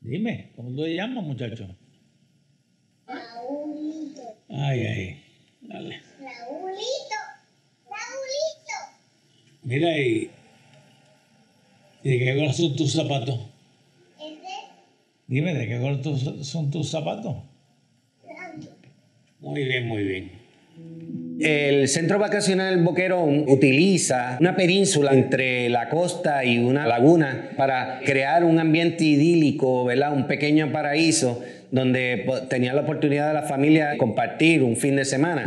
Dime, ¿cómo te llamas, muchacho? Raulito. Ay, ay, dale. Raulito. Raulito. Mira, y, ¿y de qué color son tus zapatos? Ese Dime, ¿de qué color son tus zapatos? blanco. Muy bien, muy bien. El centro vacacional Boquerón utiliza una península entre la costa y una laguna para crear un ambiente idílico, ¿verdad? Un pequeño paraíso donde tenía la oportunidad de la familia compartir un fin de semana.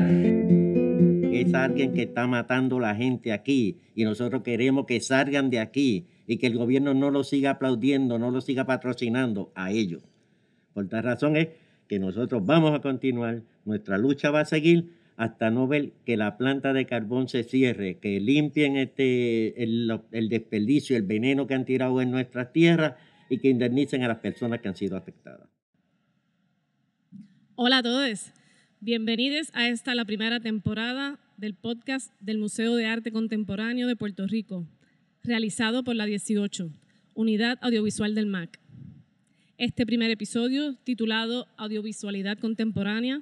es alguien que está matando a la gente aquí y nosotros queremos que salgan de aquí y que el gobierno no lo siga aplaudiendo, no lo siga patrocinando a ellos. Por tal razón es que nosotros vamos a continuar, nuestra lucha va a seguir hasta no ver que la planta de carbón se cierre, que limpien este, el, el desperdicio, el veneno que han tirado en nuestras tierras y que indemnicen a las personas que han sido afectadas. Hola a todos. Bienvenidos a esta la primera temporada del podcast del Museo de Arte Contemporáneo de Puerto Rico, realizado por la 18, Unidad Audiovisual del MAC. Este primer episodio, titulado Audiovisualidad Contemporánea,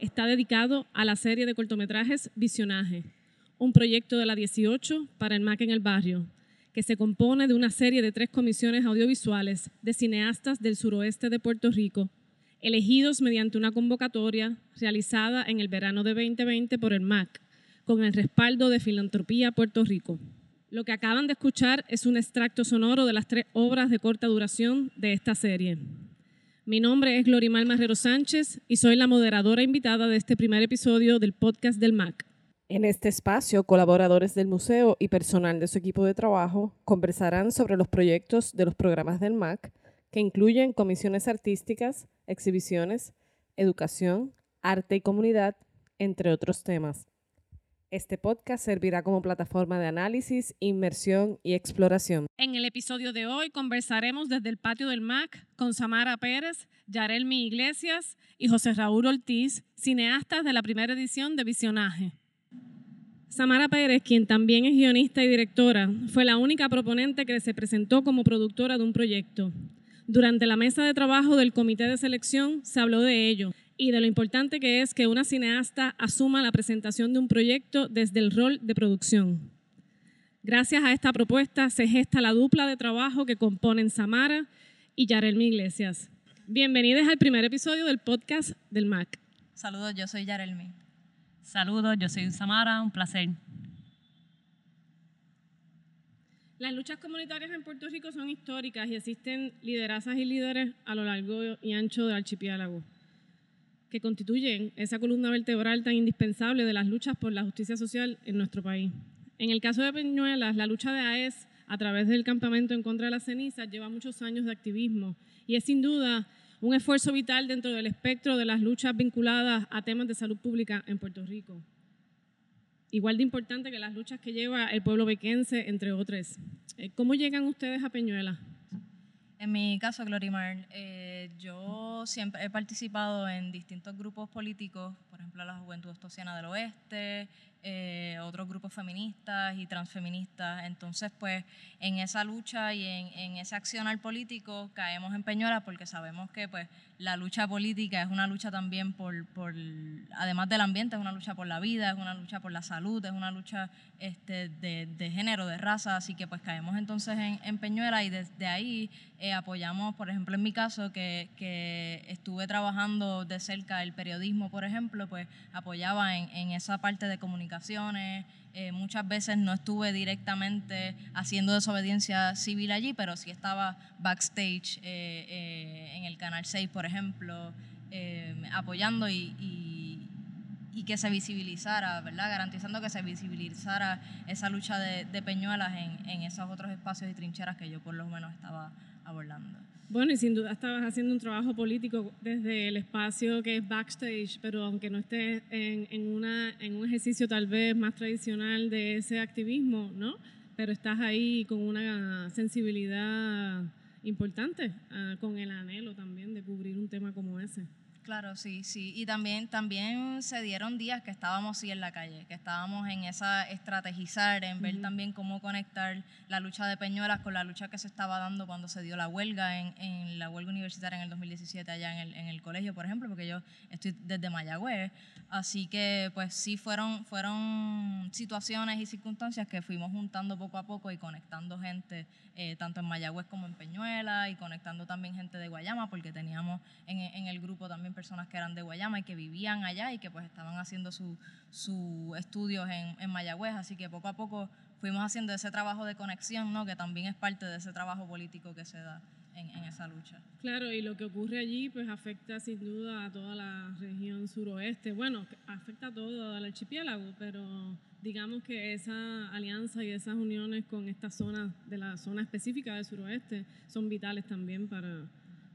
está dedicado a la serie de cortometrajes Visionaje, un proyecto de la 18 para el MAC en el barrio, que se compone de una serie de tres comisiones audiovisuales de cineastas del suroeste de Puerto Rico elegidos mediante una convocatoria realizada en el verano de 2020 por el MAC, con el respaldo de Filantropía Puerto Rico. Lo que acaban de escuchar es un extracto sonoro de las tres obras de corta duración de esta serie. Mi nombre es Glorimar Marrero Sánchez y soy la moderadora invitada de este primer episodio del podcast del MAC. En este espacio, colaboradores del museo y personal de su equipo de trabajo conversarán sobre los proyectos de los programas del MAC, que incluyen comisiones artísticas, exhibiciones, educación, arte y comunidad, entre otros temas. Este podcast servirá como plataforma de análisis, inmersión y exploración. En el episodio de hoy conversaremos desde el patio del MAC con Samara Pérez, Yarelmi Iglesias y José Raúl Ortiz, cineastas de la primera edición de Visionaje. Samara Pérez, quien también es guionista y directora, fue la única proponente que se presentó como productora de un proyecto. Durante la mesa de trabajo del comité de selección se habló de ello y de lo importante que es que una cineasta asuma la presentación de un proyecto desde el rol de producción. Gracias a esta propuesta se gesta la dupla de trabajo que componen Samara y Yarelmi Iglesias. Bienvenidos al primer episodio del podcast del MAC. Saludos, yo soy Yarelmi. Saludos, yo soy Samara, un placer. Las luchas comunitarias en Puerto Rico son históricas y existen liderazas y líderes a lo largo y ancho del archipiélago que constituyen esa columna vertebral tan indispensable de las luchas por la justicia social en nuestro país. En el caso de Peñuelas, la lucha de AES a través del campamento en contra de las cenizas lleva muchos años de activismo y es sin duda un esfuerzo vital dentro del espectro de las luchas vinculadas a temas de salud pública en Puerto Rico. Igual de importante que las luchas que lleva el pueblo bequense, entre otras. Eh, ¿Cómo llegan ustedes a Peñuelas? En mi caso, Glorimar, eh, yo siempre he participado en distintos grupos políticos, por ejemplo, la Juventud Ostosiana del Oeste, eh, otros grupos feministas y transfeministas. Entonces, pues, en esa lucha y en, en ese accionar político caemos en Peñuelas porque sabemos que, pues, la lucha política es una lucha también por, por, además del ambiente, es una lucha por la vida, es una lucha por la salud, es una lucha este, de, de género, de raza, así que pues caemos entonces en, en Peñuela y desde ahí eh, apoyamos, por ejemplo, en mi caso, que, que estuve trabajando de cerca el periodismo, por ejemplo, pues apoyaba en, en esa parte de comunicaciones, eh, muchas veces no estuve directamente haciendo desobediencia civil allí, pero sí estaba backstage eh, eh, en el Canal 6, por ejemplo, eh, apoyando y, y, y, que se visibilizara, ¿verdad? Garantizando que se visibilizara esa lucha de, de Peñuelas en, en esos otros espacios y trincheras que yo por lo menos estaba abordando. Bueno, y sin duda estabas haciendo un trabajo político desde el espacio que es backstage, pero aunque no estés en, en, una, en un ejercicio tal vez más tradicional de ese activismo, ¿no? Pero estás ahí con una sensibilidad importante, uh, con el anhelo también de cubrir un tema como ese. Claro, sí, sí. Y también, también se dieron días que estábamos sí en la calle, que estábamos en esa estrategizar, en ver también cómo conectar la lucha de Peñuelas con la lucha que se estaba dando cuando se dio la huelga en, en la huelga universitaria en el 2017 allá en el, en el colegio, por ejemplo, porque yo estoy desde Mayagüez. Así que pues sí fueron, fueron situaciones y circunstancias que fuimos juntando poco a poco y conectando gente, eh, tanto en Mayagüez como en Peñuela, y conectando también gente de Guayama, porque teníamos en, en el grupo también personas que eran de Guayama y que vivían allá y que pues estaban haciendo sus su estudios en, en Mayagüez. Así que poco a poco fuimos haciendo ese trabajo de conexión, ¿no? que también es parte de ese trabajo político que se da en, en, esa lucha. Claro, y lo que ocurre allí pues afecta sin duda a toda la región suroeste. Bueno, afecta a todo el archipiélago, pero digamos que esa alianza y esas uniones con esta zona, de la zona específica del suroeste, son vitales también para,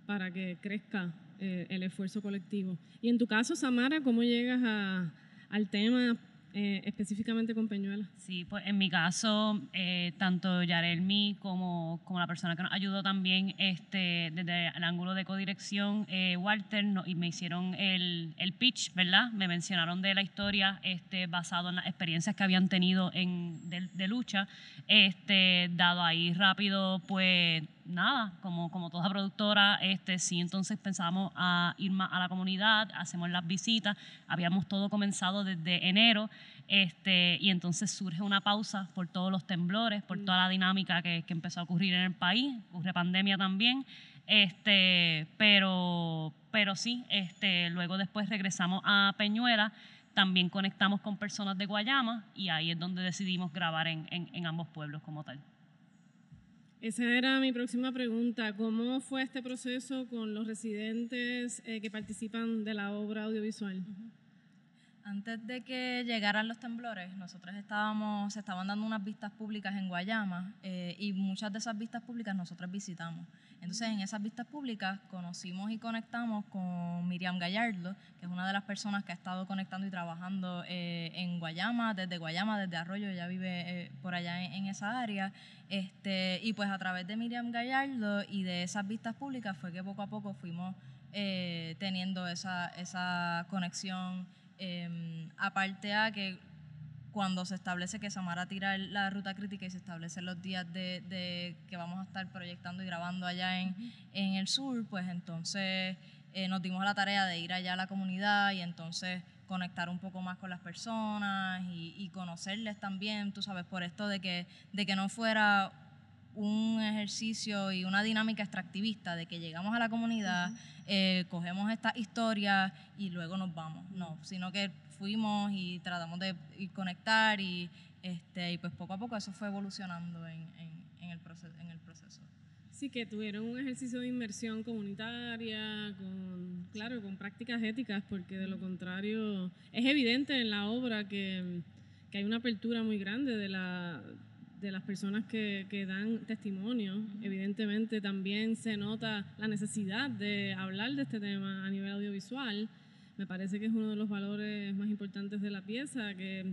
para que crezca eh, el esfuerzo colectivo. Y en tu caso, Samara, ¿cómo llegas a, al tema eh, específicamente con Peñuela? Sí, pues en mi caso, eh, tanto Yarelmi como, como la persona que nos ayudó también este, desde el ángulo de codirección, eh, Walter, no, y me hicieron el, el, pitch, ¿verdad? Me mencionaron de la historia este, basado en las experiencias que habían tenido en, de, de lucha, este, dado ahí rápido, pues nada, como, como toda productora, este, sí, entonces pensábamos a ir más a la comunidad, hacemos las visitas, habíamos todo comenzado desde enero, este, y entonces surge una pausa por todos los temblores, por toda la dinámica que, que empezó a ocurrir en el país, ocurre pandemia también, este, pero, pero sí, este, luego después regresamos a Peñuela, también conectamos con personas de Guayama y ahí es donde decidimos grabar en, en, en ambos pueblos como tal. Esa era mi próxima pregunta. ¿Cómo fue este proceso con los residentes eh, que participan de la obra audiovisual? Antes de que llegaran los temblores, nosotros estábamos, se estaban dando unas vistas públicas en Guayama eh, y muchas de esas vistas públicas nosotros visitamos. Entonces, en esas vistas públicas conocimos y conectamos con Miriam Gallardo, que es una de las personas que ha estado conectando y trabajando eh, en Guayama, desde Guayama, desde Arroyo, ella vive eh, por allá en, esa área. Este, y pues a través de Miriam Gallardo y de esas vistas públicas fue que poco a poco fuimos teniendo esa, esa conexión. Eh, aparte a que cuando se establece que Samara tira la ruta crítica y se establecen los días de, de que vamos a estar proyectando y grabando allá en, uh -huh. en el sur, pues entonces eh, nos dimos a la tarea de ir allá a la comunidad y entonces conectar un poco más con las personas y, y conocerles también, tú sabes, por esto de que, de que no fuera un ejercicio y una dinámica extractivista de que llegamos a la comunidad, uh -huh. eh, cogemos estas historias y luego nos vamos. No, sino que fuimos y tratamos de ir conectar y, este, y pues poco a poco eso fue evolucionando en, en, en, el, proceso, en el proceso. Sí, que tuvieron un ejercicio de inmersión comunitaria, con, claro, con prácticas éticas, porque de lo contrario es evidente en la obra que, que hay una apertura muy grande de la de las personas que, que dan testimonio. Uh -huh. Evidentemente también se nota la necesidad de hablar de este tema a nivel audiovisual. Me parece que es uno de los valores más importantes de la pieza, que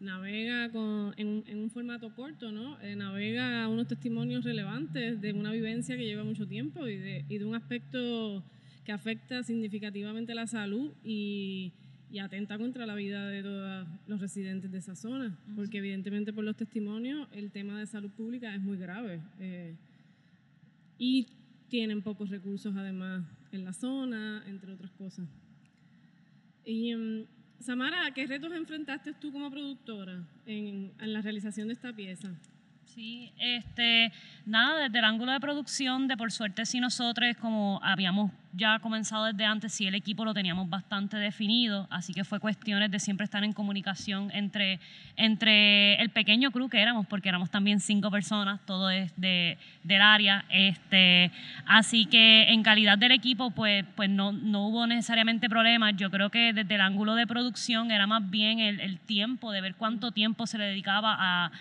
navega con, en, en, un formato corto, ¿no? Eh, navega unos testimonios relevantes de una vivencia que lleva mucho tiempo y de, y de un aspecto que afecta significativamente la salud y, y atenta contra la vida de todos los residentes de esa zona, uh -huh. porque evidentemente por los testimonios el tema de salud pública es muy grave eh, y tienen pocos recursos además en la zona, entre otras cosas. Y um, Samara, ¿qué retos enfrentaste tú como productora en, en la realización de esta pieza? Sí, este, nada, desde el ángulo de producción, de por suerte sí nosotros, como habíamos ya comenzado desde antes, sí el equipo lo teníamos bastante definido, así que fue cuestiones de siempre estar en comunicación entre, entre el pequeño crew que éramos, porque éramos también cinco personas, todo es de, del área, este, así que en calidad del equipo, pues, pues no, no hubo necesariamente problemas, yo creo que desde el ángulo de producción era más bien el, el tiempo, de ver cuánto tiempo se le dedicaba a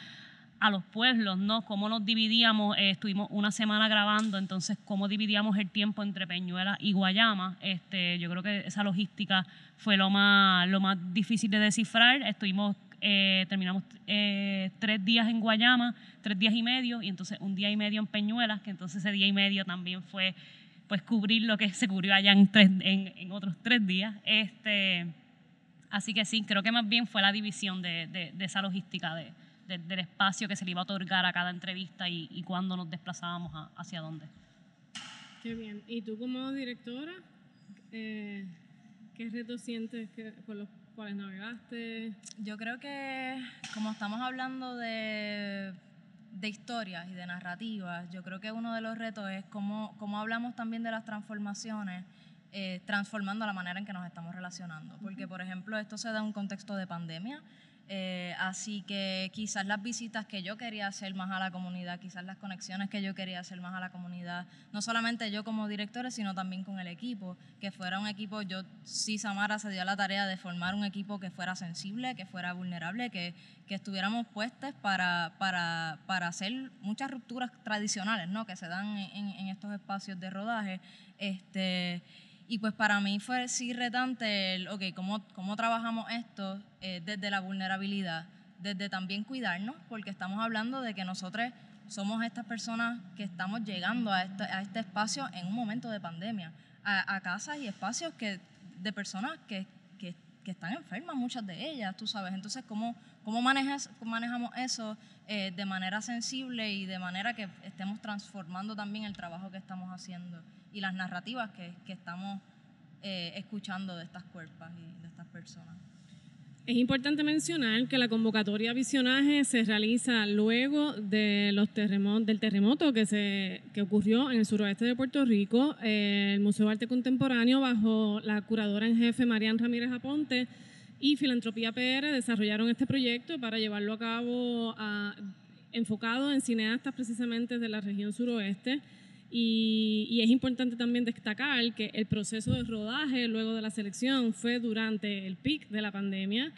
a los pueblos, ¿no? Cómo nos dividíamos, eh, estuvimos una semana grabando, entonces cómo dividíamos el tiempo entre Peñuela y Guayama. Este, yo creo que esa logística fue lo más, lo más difícil de descifrar. Estuvimos, eh, terminamos eh, tres días en Guayama, tres días y medio, y entonces un día y medio en Peñuelas, que entonces ese día y medio también fue pues cubrir lo que se cubrió allá en, en otros tres días. Este, así que sí, creo que más bien fue la división de, de, de esa logística de, del espacio que se le iba a otorgar a cada entrevista y, y cuándo nos desplazábamos a, hacia dónde. Qué bien. ¿Y tú como directora, eh, qué retos sientes que, con los cuales navegaste? Yo creo que como estamos hablando de, de historias y de narrativas, yo creo que uno de los retos es cómo, cómo hablamos también de las transformaciones, eh, transformando la manera en que nos estamos relacionando. Porque, por ejemplo, esto se da en un contexto de pandemia. Eh, así que quizás las visitas que yo quería hacer más a la comunidad, quizás las conexiones que yo quería hacer más a la comunidad, no solamente yo como directora, sino también con el equipo, que fuera un equipo, yo sí, Samara se dio la tarea de formar un equipo que fuera sensible, que fuera vulnerable, que, que estuviéramos puestos para, para, para, hacer muchas rupturas tradicionales ¿no? que se dan en, en estos espacios de rodaje. Este, y pues para mí fue sí retante el, ok, ¿cómo, cómo trabajamos esto eh, desde la vulnerabilidad? Desde también cuidarnos, porque estamos hablando de que nosotros somos estas personas que estamos llegando a este, a este espacio en un momento de pandemia, a, casas y espacios que, de personas que, que, que, están enfermas, muchas de ellas, tú sabes. Entonces, ¿cómo, cómo, manejas, manejamos eso eh, de manera sensible y de manera que estemos transformando también el trabajo que estamos haciendo? Y las narrativas que, que estamos eh, escuchando de estas cuerpas y de estas personas. Es importante mencionar que la convocatoria a visionaje se realiza luego de los terremotos, del terremoto que, se, que ocurrió en el suroeste de Puerto Rico. Eh, el Museo de Arte Contemporáneo, bajo la curadora en jefe Marian Ramírez Aponte y Filantropía PR, desarrollaron este proyecto para llevarlo a cabo a, enfocado en cineastas precisamente de la región suroeste. Y, y, es importante también destacar que el proceso de rodaje luego de la selección fue durante el pic de la pandemia,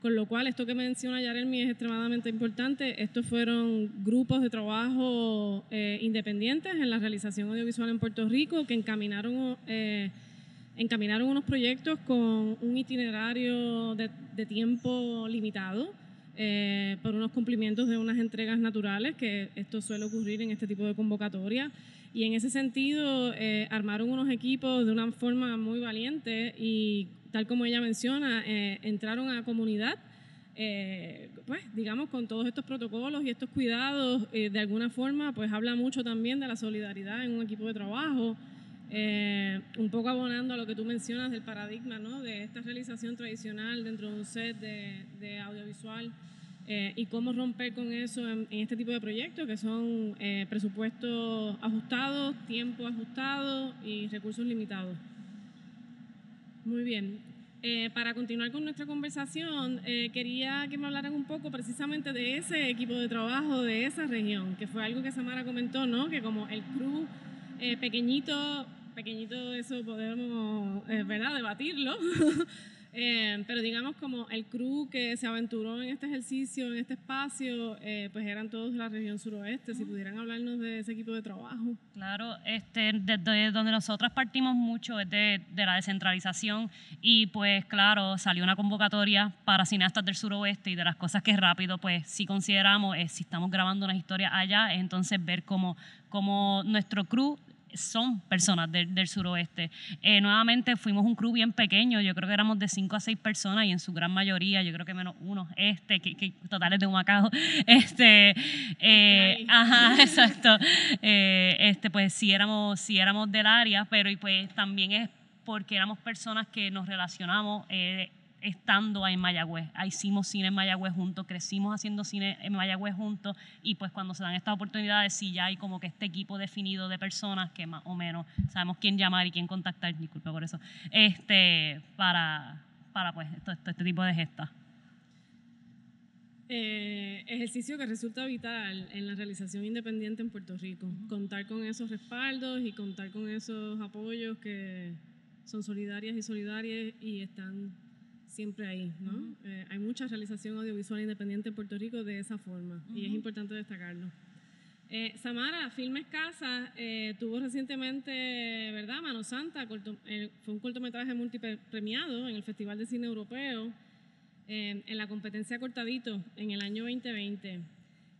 con lo cual esto que menciona Yarelmi es extremadamente importante. Estos fueron grupos de trabajo eh, independientes en la realización audiovisual en Puerto Rico que encaminaron, eh, encaminaron unos proyectos con un itinerario de, de tiempo limitado. Eh, por unos cumplimientos de unas entregas naturales, que esto suele ocurrir en este tipo de convocatoria. Y en ese sentido, eh, armaron unos equipos de una forma muy valiente y, tal como ella menciona, eh, entraron a comunidad, eh, pues, digamos, con todos estos protocolos y estos cuidados, eh, de alguna forma, pues habla mucho también de la solidaridad en un equipo de trabajo. un poco abonando a lo que tú mencionas del paradigma, ¿no? De esta realización tradicional dentro de un set de, de audiovisual. Eh, y cómo romper con eso en, en, este tipo de proyectos que son eh, presupuestos ajustados, tiempo ajustado y recursos limitados. Muy bien. Eh, para continuar con nuestra conversación, quería que me hablaran un poco precisamente de ese equipo de trabajo de esa región, que fue algo que Samara comentó, ¿no? Que como el crew pequeñito, pequeñito eso podemos, ¿verdad?, debatirlo. Eh, pero digamos como el crew que se aventuró en este ejercicio, en este espacio, eh, pues eran todos de la región suroeste. Si pudieran hablarnos de ese equipo de trabajo. Claro, este, desde donde nosotros partimos mucho es de, de, la descentralización y pues claro, salió una convocatoria para cineastas del suroeste y de las cosas que rápido pues si consideramos, es, si estamos grabando una historia allá, es entonces ver cómo, cómo nuestro crew son personas del, del suroeste. Eh, nuevamente fuimos un crew bien pequeño, yo creo que éramos de 5 a 6 personas y en su gran mayoría, yo creo que menos uno, este, que, que totales de un macao, este, eh, ajá, exacto, eh, este, pues sí éramos, sí éramos del área, pero y pues también es porque éramos personas que nos relacionamos estando en Mayagüez. Hicimos cine en Mayagüez juntos, crecimos haciendo cine en Mayagüez juntos y pues cuando se dan estas oportunidades sí ya hay como que este equipo definido de personas que más o menos sabemos quién llamar y quién contactar, disculpa por eso, este, para, para pues esto, esto, este tipo de gestas. Eh, ejercicio que resulta vital en la realización independiente en Puerto Rico. Contar con esos respaldos y contar con esos apoyos que son solidarias y solidarias y están siempre ahí, ¿no? Uh -huh. eh, hay mucha realización audiovisual independiente en Puerto Rico de esa forma uh -huh. y es importante destacarlo. Eh, Samara, Filmes Casa eh, tuvo recientemente, ¿verdad? Mano Santa, corto, eh, fue un cortometraje multipremiado en el Festival de Cine Europeo, en la competencia Cortadito en el año 2020.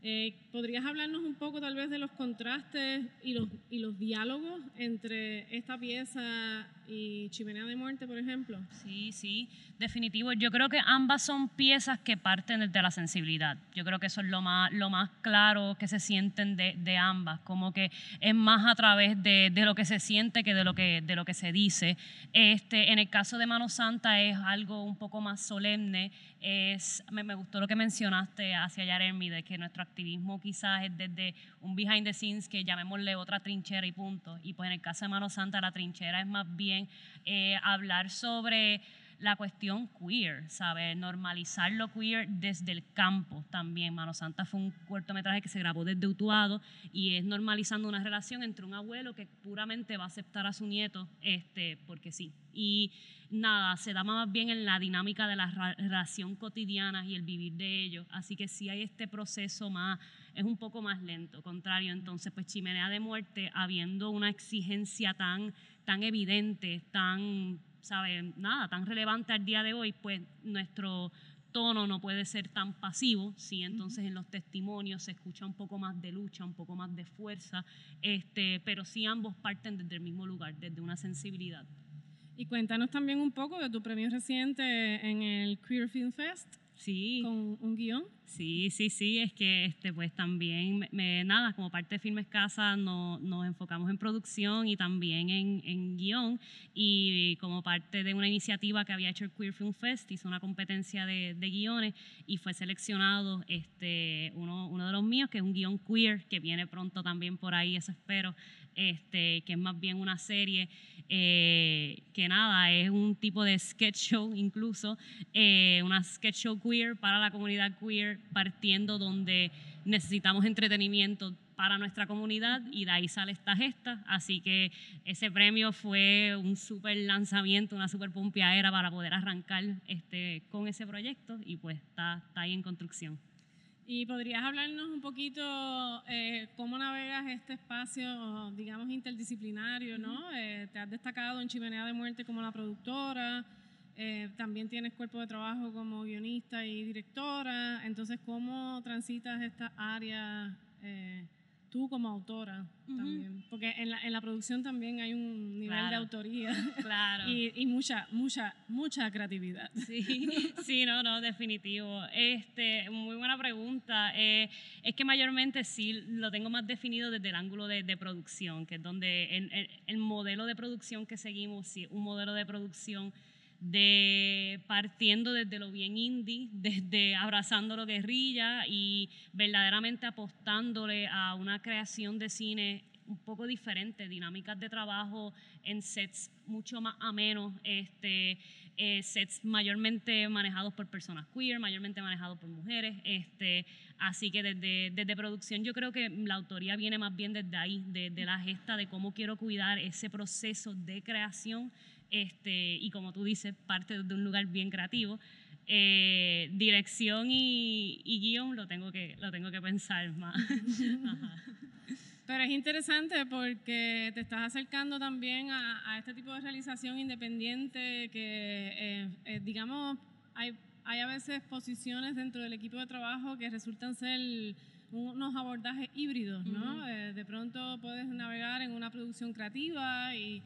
Eh, ¿Podrías hablarnos un poco tal vez de los contrastes y los, y los diálogos entre esta pieza y Chimenea de Muerte, por ejemplo? Sí, sí, definitivo. Yo creo que ambas son piezas que parten desde la sensibilidad. Yo creo que eso es lo más, lo más claro que se sienten de, de ambas, como que es más a través de, de, lo que se siente que de lo que, de lo que se dice. Este, en el caso de Mano Santa es algo un poco más solemne. Es, me, me gustó lo que mencionaste hacia Yaremi, de que nuestro activismo quizás es desde un behind the scenes que llamémosle otra trinchera y punto. Y pues en el caso de Mano Santa la trinchera es más bien eh, hablar sobre la cuestión queer, ¿sabes? Normalizar lo queer desde el campo también. Mano Santa fue un cortometraje que se grabó desde Utuado y es normalizando una relación entre un abuelo que puramente va a aceptar a su nieto este, porque sí. Y nada, se da más bien en la dinámica de la relación cotidiana y el vivir de ellos. Así que sí hay este proceso más, es un poco más lento, contrario. Entonces, pues Chimenea de Muerte, habiendo una exigencia tan, tan evidente, tan sabe, nada tan relevante al día de hoy, pues nuestro tono no puede ser tan pasivo, ¿sí? entonces en los testimonios se escucha un poco más de lucha, un poco más de fuerza, este, pero sí ambos parten desde el mismo lugar, desde una sensibilidad. Y cuéntanos también un poco de tu premio reciente en el Queer Film Fest. Sí. Con un guion. Sí, sí, sí, es que este, pues también, me, nada, como parte de Filmes Casa no, nos enfocamos en producción y también en, en, guion y como parte de una iniciativa que había hecho el Queer Film Fest, hizo una competencia de, de guiones y fue seleccionado este, uno, uno de los míos, que es un guion queer, que viene pronto también por ahí, eso espero, este, que es más bien una serie eh, que nada, es un tipo de sketch show incluso, eh, una sketch show queer para la comunidad queer, partiendo donde necesitamos entretenimiento para nuestra comunidad y de ahí sale esta gesta. Así que ese premio fue un súper lanzamiento, una súper pompeadera para poder arrancar este, con ese proyecto y pues está, está ahí en construcción. ¿Y podrías hablarnos un poquito eh, cómo navegas este espacio, digamos, interdisciplinario, ¿no? Eh, te has destacado en Chimenea de Muerte como la productora, eh, también tienes cuerpo de trabajo como guionista y directora, entonces, ¿cómo transitas esta área? Tú como autora también, porque en la, en la, producción también hay un nivel de autoría claro. y, y, mucha, mucha, mucha creatividad. Sí, sí, no, no, definitivo. Este, muy buena pregunta. Eh, es que mayormente sí lo tengo más definido desde el ángulo de, de producción, que es donde el, el, modelo de producción que seguimos, sí, un modelo de producción de partiendo desde lo bien indie, desde abrazando lo guerrilla y verdaderamente apostándole a una creación de cine un poco diferente, dinámicas de trabajo en sets mucho más amenos, este, eh, sets mayormente manejados por personas queer, mayormente manejados por mujeres, este, así que desde, desde producción yo creo que la autoría viene más bien desde ahí, de, de la gesta de cómo quiero cuidar ese proceso de creación este, y como tú dices, parte de un lugar bien creativo. Eh, dirección y, y, guion lo tengo que, lo tengo que pensar más. Pero es interesante porque te estás acercando también a, a este tipo de realización independiente que, eh, eh, digamos, hay, hay a veces posiciones dentro del equipo de trabajo que resultan ser unos abordajes híbridos, ¿no? Uh -huh. de pronto puedes navegar en una producción creativa y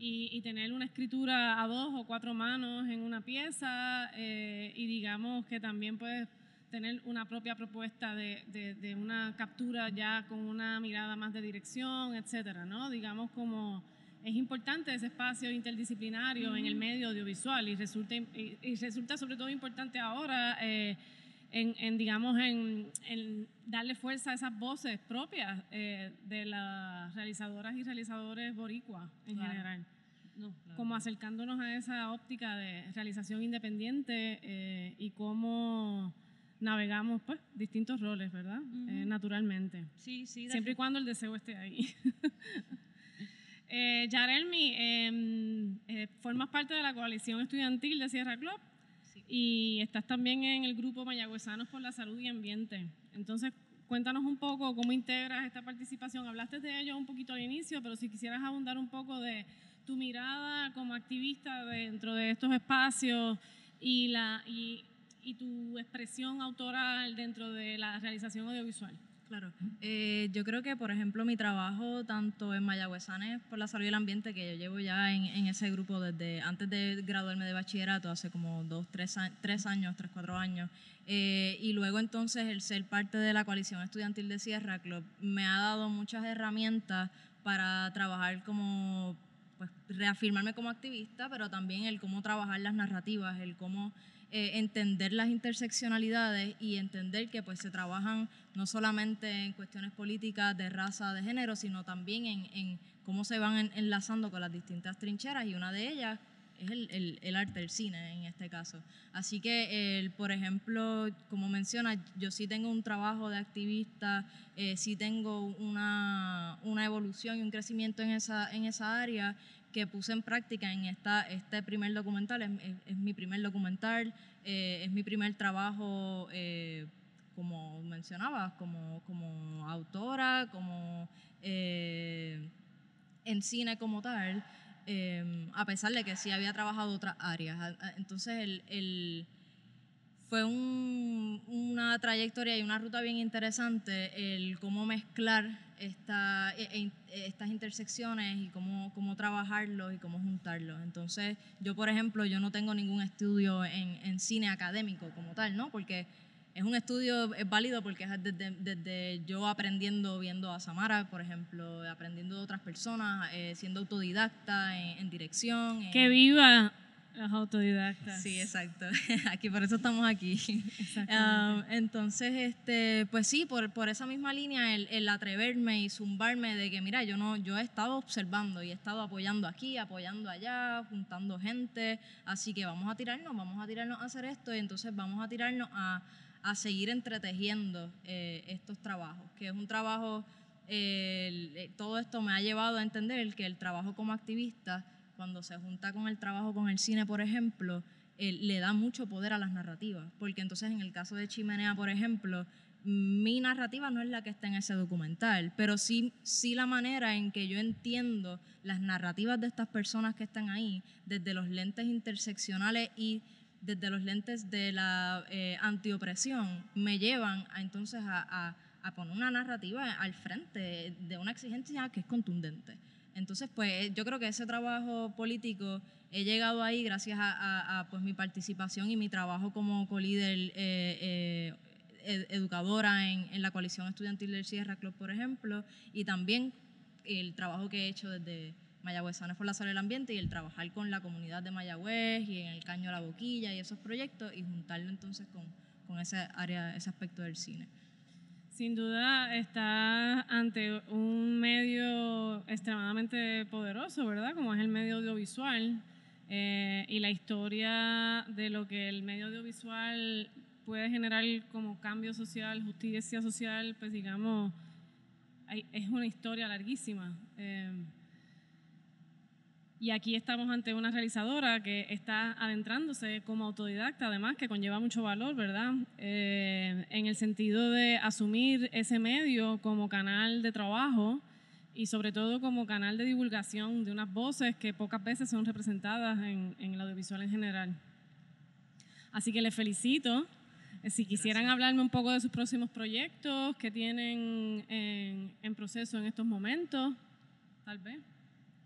y, y, tener una escritura a dos o cuatro manos en una pieza eh, y digamos que también puedes tener una propia propuesta de, de, de, una captura ya con una mirada más de dirección, etcétera, ¿no? Digamos como es importante ese espacio interdisciplinario mm. en el medio audiovisual y resulta, y, y resulta sobre todo importante ahora eh, en, en, digamos, en, en, darle fuerza a esas voces propias eh, de las realizadoras y realizadores boricuas en claro. general. No, claro. Como acercándonos a esa óptica de realización independiente eh, y cómo navegamos pues distintos roles, ¿verdad? Uh -huh. eh, naturalmente. Sí, sí. Siempre y cuando el deseo esté ahí. eh, Yarelmi, em, eh, formas parte de la coalición estudiantil de Sierra Club y estás también en el grupo Mayagüezanos por la Salud y Ambiente. Entonces, cuéntanos un poco cómo integras esta participación. Hablaste de ello un poquito al inicio, pero si quisieras abundar un poco de tu mirada como activista dentro de estos espacios y, la, y tu expresión autoral dentro de la realización audiovisual. Claro. Eh, yo creo que, por ejemplo, mi trabajo tanto en Mayagüezanes por la salud y el ambiente, que yo llevo ya en, en ese grupo desde antes de graduarme de bachillerato, hace como dos, tres, tres años, tres, cuatro años, eh, y luego entonces el ser parte de la coalición estudiantil de Sierra Club me ha dado muchas herramientas para trabajar como, pues, reafirmarme como activista, pero también el cómo trabajar las narrativas, el cómo eh, entender las interseccionalidades y entender que pues se trabajan no solamente en cuestiones políticas de raza, de género, sino también en, en cómo se van en- enlazando con las distintas trincheras y una de ellas es el, el- el arte, el cine en este caso. Así que, el, por ejemplo, como menciona, yo sí tengo un trabajo de activista, eh, sí tengo una, una evolución y un crecimiento en esa, en esa área que puse en práctica en esta, este primer documental, es, es- es mi primer documental, eh, es mi primer trabajo, eh, como mencionabas, como, como autora, como eh, en cine como tal, eh, a pesar de que sí había trabajado otras áreas. Entonces, el, el- fue un- una trayectoria y una ruta bien interesante el cómo mezclar esta, e- e- estas intersecciones y cómo, cómo trabajarlos y cómo juntarlos. Entonces, yo, por ejemplo, yo no tengo ningún estudio en, en cine académico como tal, ¿no? Porque es un estudio, es válido porque es desde, desde yo aprendiendo, viendo a Samara, por ejemplo, aprendiendo de otras personas, eh, siendo autodidacta en, dirección. Que viva los autodidactas. Sí, exacto. Aquí, por eso estamos aquí. Ah, entonces, este, pues sí, por, por esa misma línea, el, el atreverme y zumbarme de que, mira, yo no, yo he estado observando y he estado apoyando aquí, apoyando allá, juntando gente, así que vamos a tirarnos, vamos a tirarnos a hacer esto y entonces vamos a tirarnos a, a seguir entretejiendo eh, estos trabajos, que es un trabajo, eh, todo esto me ha llevado a entender que el trabajo como activista, cuando se junta con el trabajo con el cine, por ejemplo, eh, le da mucho poder a las narrativas, porque entonces en el caso de Chimenea, por ejemplo, mi narrativa no es la que está en ese documental, pero sí, sí la manera en que yo entiendo las narrativas de estas personas que están ahí, desde los lentes interseccionales y desde los lentes de la eh, antiopresión, me llevan a, entonces a, poner una narrativa al frente de una exigencia que es contundente. Entonces, pues yo creo que ese trabajo político he llegado ahí gracias a, a- a, pues, mi participación y mi trabajo como colíder eh, eh, ed- educadora en, la coalición estudiantil del Sierra Club, por ejemplo, y también el trabajo que he hecho desde Mayagüezanes por la Salud y el Ambiente y el trabajar con la comunidad de Mayagüez y en el Caño La Boquilla y esos proyectos y juntarlo entonces con, con ese área, ese aspecto del cine. Sin duda está ante un medio extremadamente poderoso, ¿verdad? Como es el medio audiovisual eh, y la historia de lo que el medio audiovisual puede generar como cambio social, justicia social, pues digamos, es una historia larguísima. Eh, y aquí estamos ante una realizadora que está adentrándose como autodidacta, además, que conlleva mucho valor, ¿verdad? Eh, en el sentido de asumir ese medio como canal de trabajo y sobre todo como canal de divulgación de unas voces que pocas veces son representadas en, en el audiovisual en general. Así que les felicito. Eh, Si quisieran hablarme un poco de sus próximos proyectos que tienen en, en proceso en estos momentos, tal vez.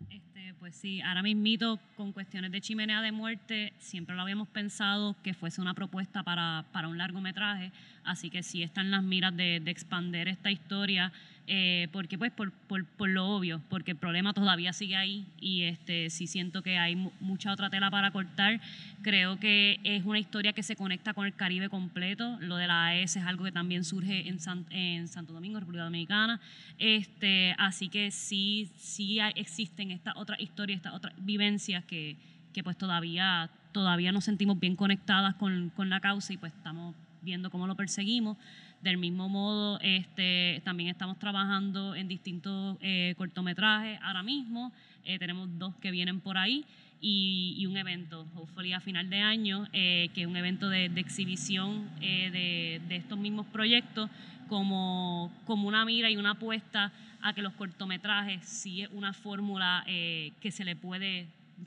Este, pues sí, ahora mismito con cuestiones de chimenea de muerte, siempre lo habíamos pensado que fuese una propuesta para, para un largometraje, así que sí están las miras de, de expander esta historia, eh, porque pues por, por, por lo obvio, porque el problema todavía sigue ahí y este, sí siento que hay mu- mucha otra tela para cortar. Creo que es una historia que se conecta con el Caribe completo, lo de la AES es algo que también surge en, San- en Santo Domingo, República Dominicana, este, así que sí, sí hay- existen estas otras historias, estas otras vivencias que, que pues todavía, todavía nos sentimos bien conectadas con, con la causa y pues estamos viendo cómo lo perseguimos. Del mismo modo, este, también estamos trabajando en distintos eh, cortometrajes ahora mismo. Eh, tenemos dos que vienen por ahí y, un evento, hopefully a final de año, eh, que es un evento de, exhibición de, de estos mismos proyectos como, como una mira y una apuesta a que los cortometrajes sí es una fórmula que se le puede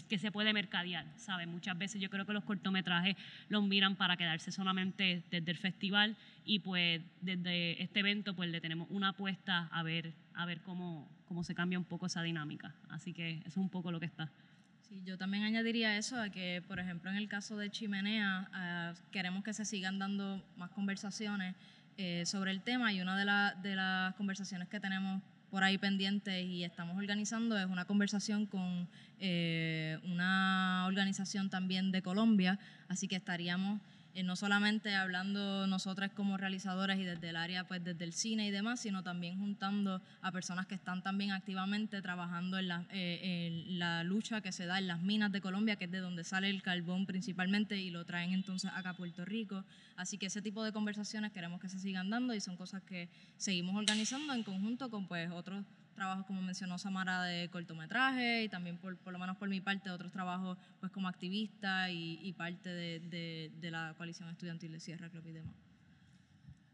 que se puede mercadear, ¿sabes? Muchas veces yo creo que los cortometrajes los miran para quedarse solamente desde el festival y pues desde este evento pues le tenemos una apuesta a ver, a ver cómo, cómo se cambia un poco esa dinámica. Así que eso es un poco lo que está. Sí, yo también añadiría eso, a que por ejemplo en el caso de Chimenea ah, queremos que se sigan dando más conversaciones eh, sobre el tema y una de, la- de las conversaciones que tenemos por ahí pendientes y estamos organizando es una conversación con eh, una organización también de Colombia, así que estaríamos eh, no solamente hablando nosotras como realizadoras y desde el área, pues desde el cine y demás, sino también juntando a personas que están también activamente trabajando en la, eh, en la lucha que se da en las minas de Colombia, que es de donde sale el carbón principalmente y lo traen entonces acá a Puerto Rico. Así que ese tipo de conversaciones queremos que se sigan dando y son cosas que seguimos organizando en conjunto con pues otros trabajos como mencionó Samara de cortometraje y también por, por lo menos por mi parte otros trabajos pues como activista y, parte de la coalición estudiantil de Sierra Club y demás.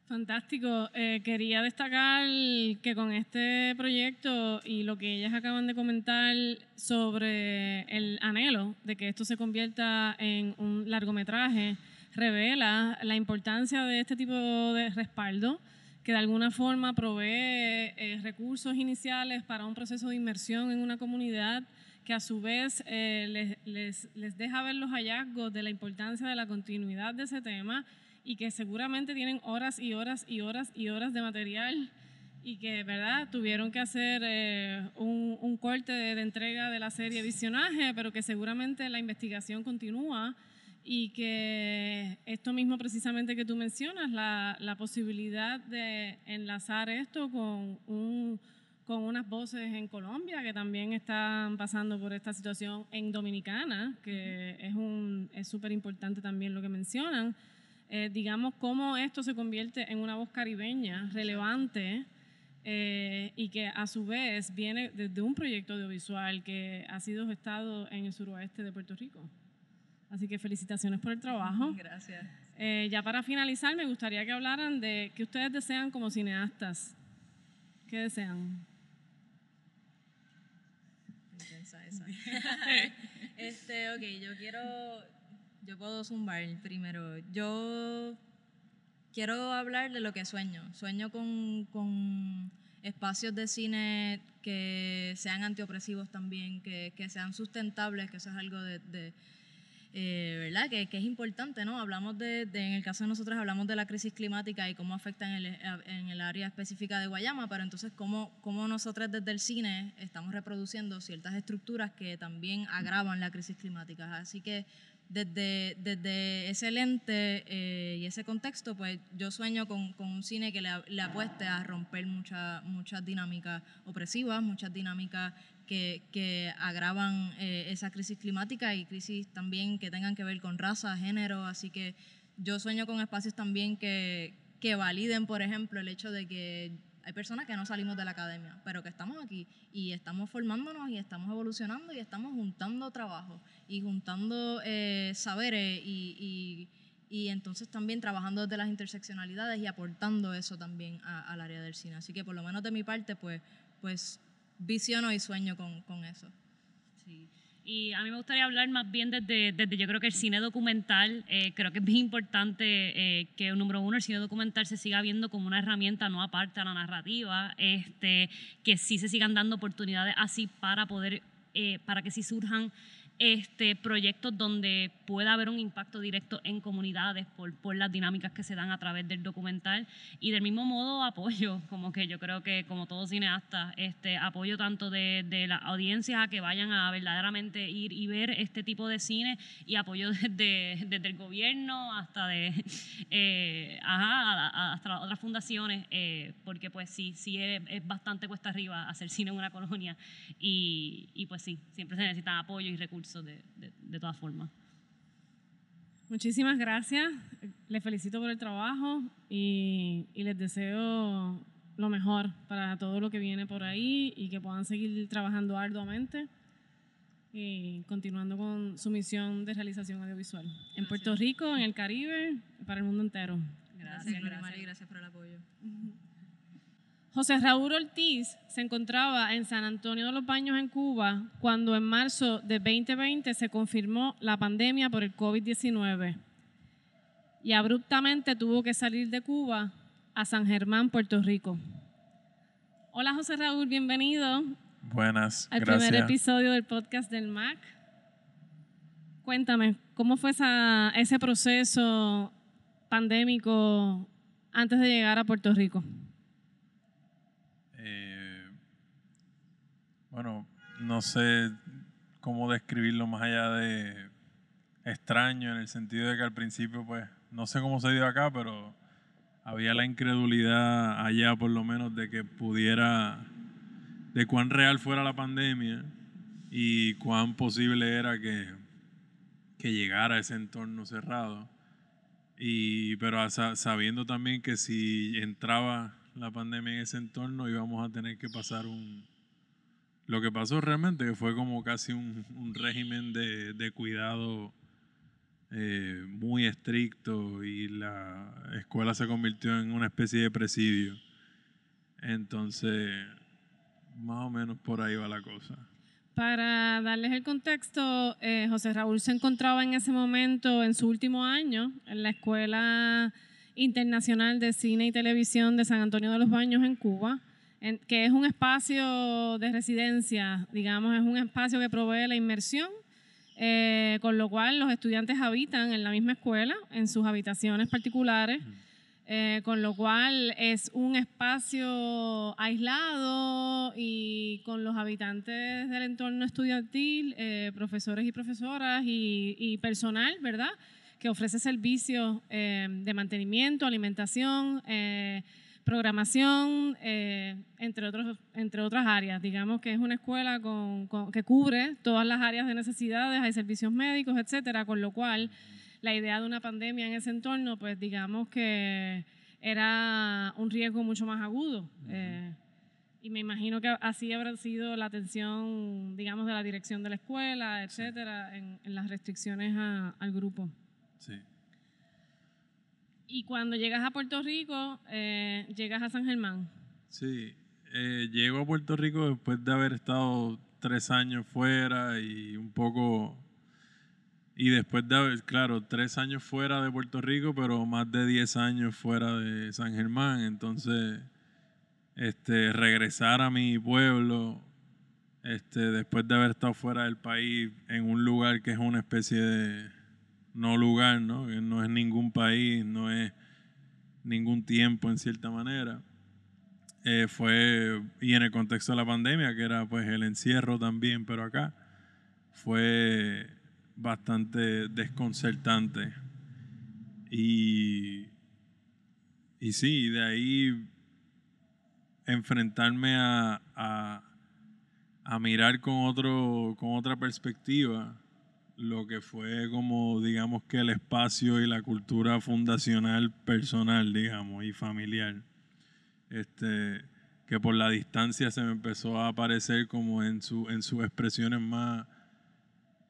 Fantástico. Eh, quería destacar que con este proyecto y lo que ellas acaban de comentar sobre el anhelo de que esto se convierta en un largometraje, revela la importancia de este tipo de respaldo que de alguna forma provee eh, recursos iniciales para un proceso de inmersión en una comunidad que a su vez eh, les, les- les deja ver los hallazgos de la importancia de la continuidad de ese tema y que seguramente tienen horas y horas y horas y horas de material y que, ¿verdad?, tuvieron que hacer eh, un, un corte de, de entrega de la serie Visionaje, pero que seguramente la investigación continúa y que esto mismo precisamente que tú mencionas, la, la posibilidad de enlazar esto con, un, con unas voces en Colombia que también están pasando por esta situación en Dominicana, que es un- es súper importante también lo que mencionan. Eh, digamos, cómo esto se convierte en una voz caribeña relevante eh, y que a su vez viene desde un proyecto audiovisual que ha sido gestado en el suroeste de Puerto Rico. Así que felicitaciones por el trabajo. Gracias. Eh, ya para finalizar, me gustaría que hablaran de qué ustedes desean como cineastas. ¿Qué desean? Intensa esa. este, ok, yo quiero, yo puedo zumbar primero. Yo quiero hablar de lo que sueño. Sueño con, con espacios de cine que sean antiopresivos también, que, que sean sustentables, que eso es algo de, de, eh, ¿verdad? Que, que es importante, ¿no? Hablamos de, en el caso de nosotros, hablamos de la crisis climática y cómo afecta en el, en el área específica de Guayama, pero entonces cómo, cómo nosotros desde el cine estamos reproduciendo ciertas estructuras que también agravan la crisis climática. Así que desde, desde ese lente eh, y ese contexto, pues yo sueño con, con un cine que le, le apueste a romper mucha- muchas dinámicas opresivas, muchas dinámicas que, que agravan eh, esa crisis climática y crisis también que tengan que ver con raza, género. Así que yo sueño con espacios también que, que validen, por ejemplo, el hecho de que hay personas que no salimos de la academia, pero que estamos aquí y estamos formándonos y estamos evolucionando y estamos juntando trabajo y juntando eh, saberes y, y- y entonces también trabajando desde las interseccionalidades y aportando eso también al área del cine. Así que por lo menos de mi parte, pues, pues visiono y sueño con, con eso. Y a mí me gustaría hablar más bien desde, desde yo creo que el cine documental, eh, creo que es bien importante eh, que, número uno, el cine documental se siga viendo como una herramienta no aparte a la narrativa, este, que sí se sigan dando oportunidades así para poder, eh, para que sí surjan este, proyectos donde pueda haber un impacto directo en comunidades por, por las dinámicas que se dan a través del documental. Y del mismo modo apoyo, como que yo creo que como todo cineasta, este, apoyo tanto de, de las audiencias a que vayan a verdaderamente ir y ver este tipo de cine y apoyo desde, desde el gobierno hasta de eh, ajá, hasta otras fundaciones, eh, porque pues sí, sí es, es bastante cuesta arriba hacer cine en una colonia. Y, y pues sí, siempre se necesita apoyo y recursos de, de, de todas formas. Muchísimas gracias. Les felicito por el trabajo y, y les deseo lo mejor para todo lo que viene por ahí y que puedan seguir trabajando arduamente y continuando con su misión de realización audiovisual en Puerto Rico, en el Caribe, para el mundo entero. Gracias, Gloria María, y gracias por el apoyo. José Raúl Ortiz se encontraba en San Antonio de los Baños, en Cuba, cuando en marzo de 2020 se confirmó la pandemia por el COVID-19 y abruptamente tuvo que salir de Cuba a San Germán, Puerto Rico. Hola José Raúl, bienvenido Buenas, al gracias. primer episodio del podcast del MAC. Cuéntame, ¿cómo fue esa- ese proceso pandémico antes de llegar a Puerto Rico? Bueno, no sé cómo describirlo más allá de extraño, en el sentido de que al principio, pues, no sé cómo se dio acá, pero había la incredulidad allá, por lo menos, de que pudiera, de cuán real fuera la pandemia y cuán posible era que, que llegara a ese entorno cerrado. Y, pero sabiendo también que si entraba la pandemia en ese entorno íbamos a tener que pasar un... Lo que pasó realmente fue como casi un, régimen de, de cuidado eh, muy estricto y la escuela se convirtió en una especie de presidio. Entonces, más o menos por ahí va la cosa. Para darles el contexto, eh, José Raúl se encontraba en ese momento, en su último año, en la Escuela Internacional de Cine y Televisión de San Antonio de los Baños en Cuba, en- que es un espacio de residencia, digamos, es un espacio que provee la inmersión, eh, con lo cual los estudiantes habitan en la misma escuela, en sus habitaciones particulares. Eh, con lo cual es un espacio aislado y con los habitantes del entorno estudiantil, eh, profesores y profesoras y, y personal, ¿verdad? Que ofrece servicios eh, de mantenimiento, alimentación, eh, programación, eh, entre, otros, entre otras áreas. Digamos que es una escuela con- con- que cubre todas las áreas de necesidades, hay servicios médicos, etcétera, con lo cual la idea de una pandemia en ese entorno, pues digamos que era un riesgo mucho más agudo. Eh, y me imagino que así habrá sido la atención, digamos, de la dirección de la escuela, etcétera, en, en las restricciones a- al grupo. Sí. Y cuando llegas a Puerto Rico, eh, llegas a San Germán. Sí, eh, llego a Puerto Rico después de haber estado tres años fuera y un poco... Y después de haber, claro, tres años fuera de Puerto Rico, pero más de diez años fuera de San Germán. Entonces, este, regresar a mi pueblo, este, después de haber estado fuera del país, en un lugar que es una especie de no lugar, ¿no? No es ningún país, no es ningún tiempo en cierta manera eh, fue, y en el contexto de la pandemia, que era pues el encierro también, pero acá fue bastante desconcertante. Y, y sí, de ahí enfrentarme a, a, a mirar con, otro, con otra perspectiva lo que fue como, digamos que el espacio y la cultura fundacional personal, digamos, y familiar este, que por la distancia se me empezó a aparecer como en, su, en sus expresiones más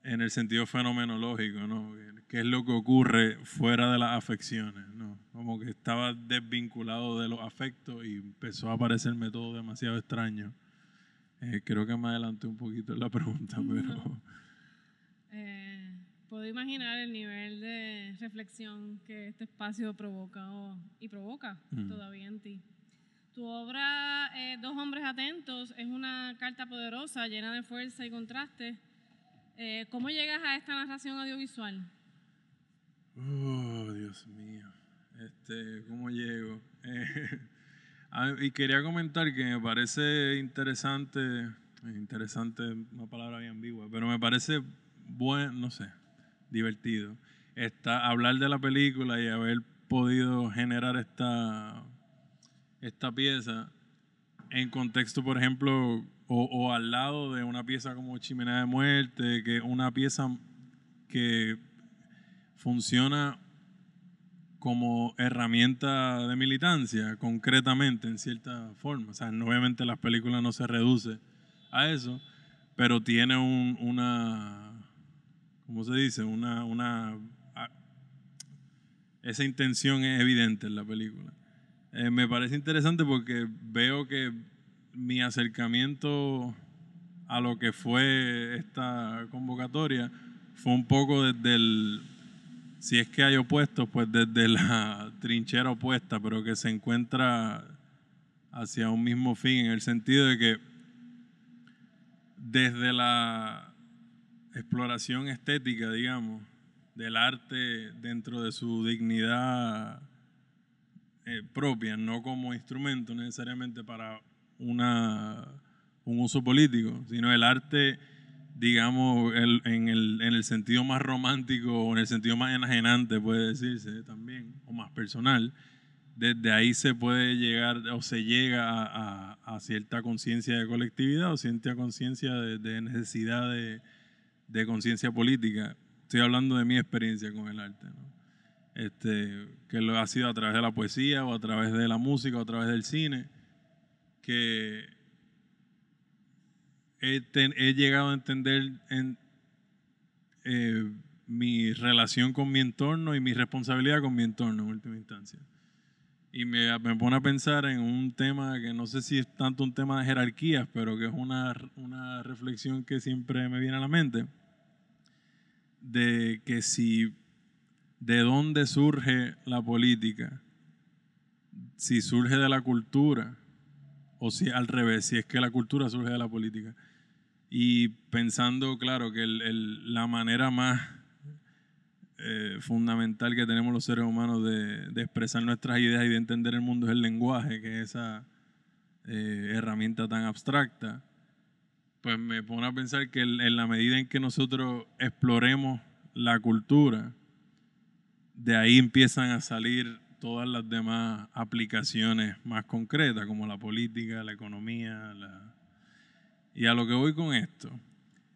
en el sentido fenomenológico, ¿no? ¿Qué es lo que ocurre fuera de las afecciones, ¿no? Como que estaba desvinculado de los afectos y empezó a aparecerme todo demasiado extraño. Eh, creo que me adelanté un poquito en la pregunta, pero... Eh, puedo imaginar el nivel de reflexión que este espacio provoca o- y provoca Mm. todavía en ti. Tu obra, eh, Dos Hombres Atentos, es una carta poderosa, llena de fuerza y contraste. Eh, ¿Cómo llegas a esta narración audiovisual? Oh, Dios mío. Este, ¿cómo llego? Y quería comentar que me parece interesante, interesante, una palabra bien ambigua, pero me parece bueno, no sé, divertido. Está, hablar de la película y haber podido generar esta, esta pieza en contexto, por ejemplo, o, al lado de una pieza como Chimenea de Muerte, que una pieza que funciona como herramienta de militancia, concretamente, en cierta forma. O sea, obviamente las películas no se reduce a eso, pero tiene un- una, ¿cómo se dice? Una, una, esa intención es evidente en la película. Eh, me parece interesante porque veo que mi acercamiento a lo que fue esta convocatoria fue un poco desde el, si es que hay opuestos, pues desde la trinchera opuesta, pero que se encuentra hacia un mismo fin, en el sentido de que desde la exploración estética, digamos, del arte dentro de su dignidad eh, propia, no como instrumento necesariamente para una, un uso político, sino el arte, digamos, en, el, en el sentido más romántico o en el sentido más enajenante, puede decirse también, o más personal. Desde ahí se puede llegar o se llega a, a- cierta conciencia de colectividad o cierta conciencia de necesidad de, de conciencia política. Estoy hablando de mi experiencia con el arte, este, que lo ha sido a través de la poesía o a través de la música o a través del cine, que he llegado a entender en, eh, mi relación con mi entorno y mi responsabilidad con mi entorno en última instancia. Y me, me pone a pensar en un tema que no sé si es tanto un tema de jerarquías, pero que es una, una reflexión que siempre me viene a la mente, de que si de dónde surge la política, si surge de la cultura, o si al revés, si es que la cultura surge de la política. Y pensando, claro, que el- el- la manera más eh, fundamental que tenemos los seres humanos de, expresar nuestras ideas y de entender el mundo es el lenguaje, que es esa eh, herramienta tan abstracta, pues me pone a pensar que en la medida en que nosotros exploremos la cultura, de ahí empiezan a salir todas las demás aplicaciones más concretas, como la política, la economía. Y a lo que voy con esto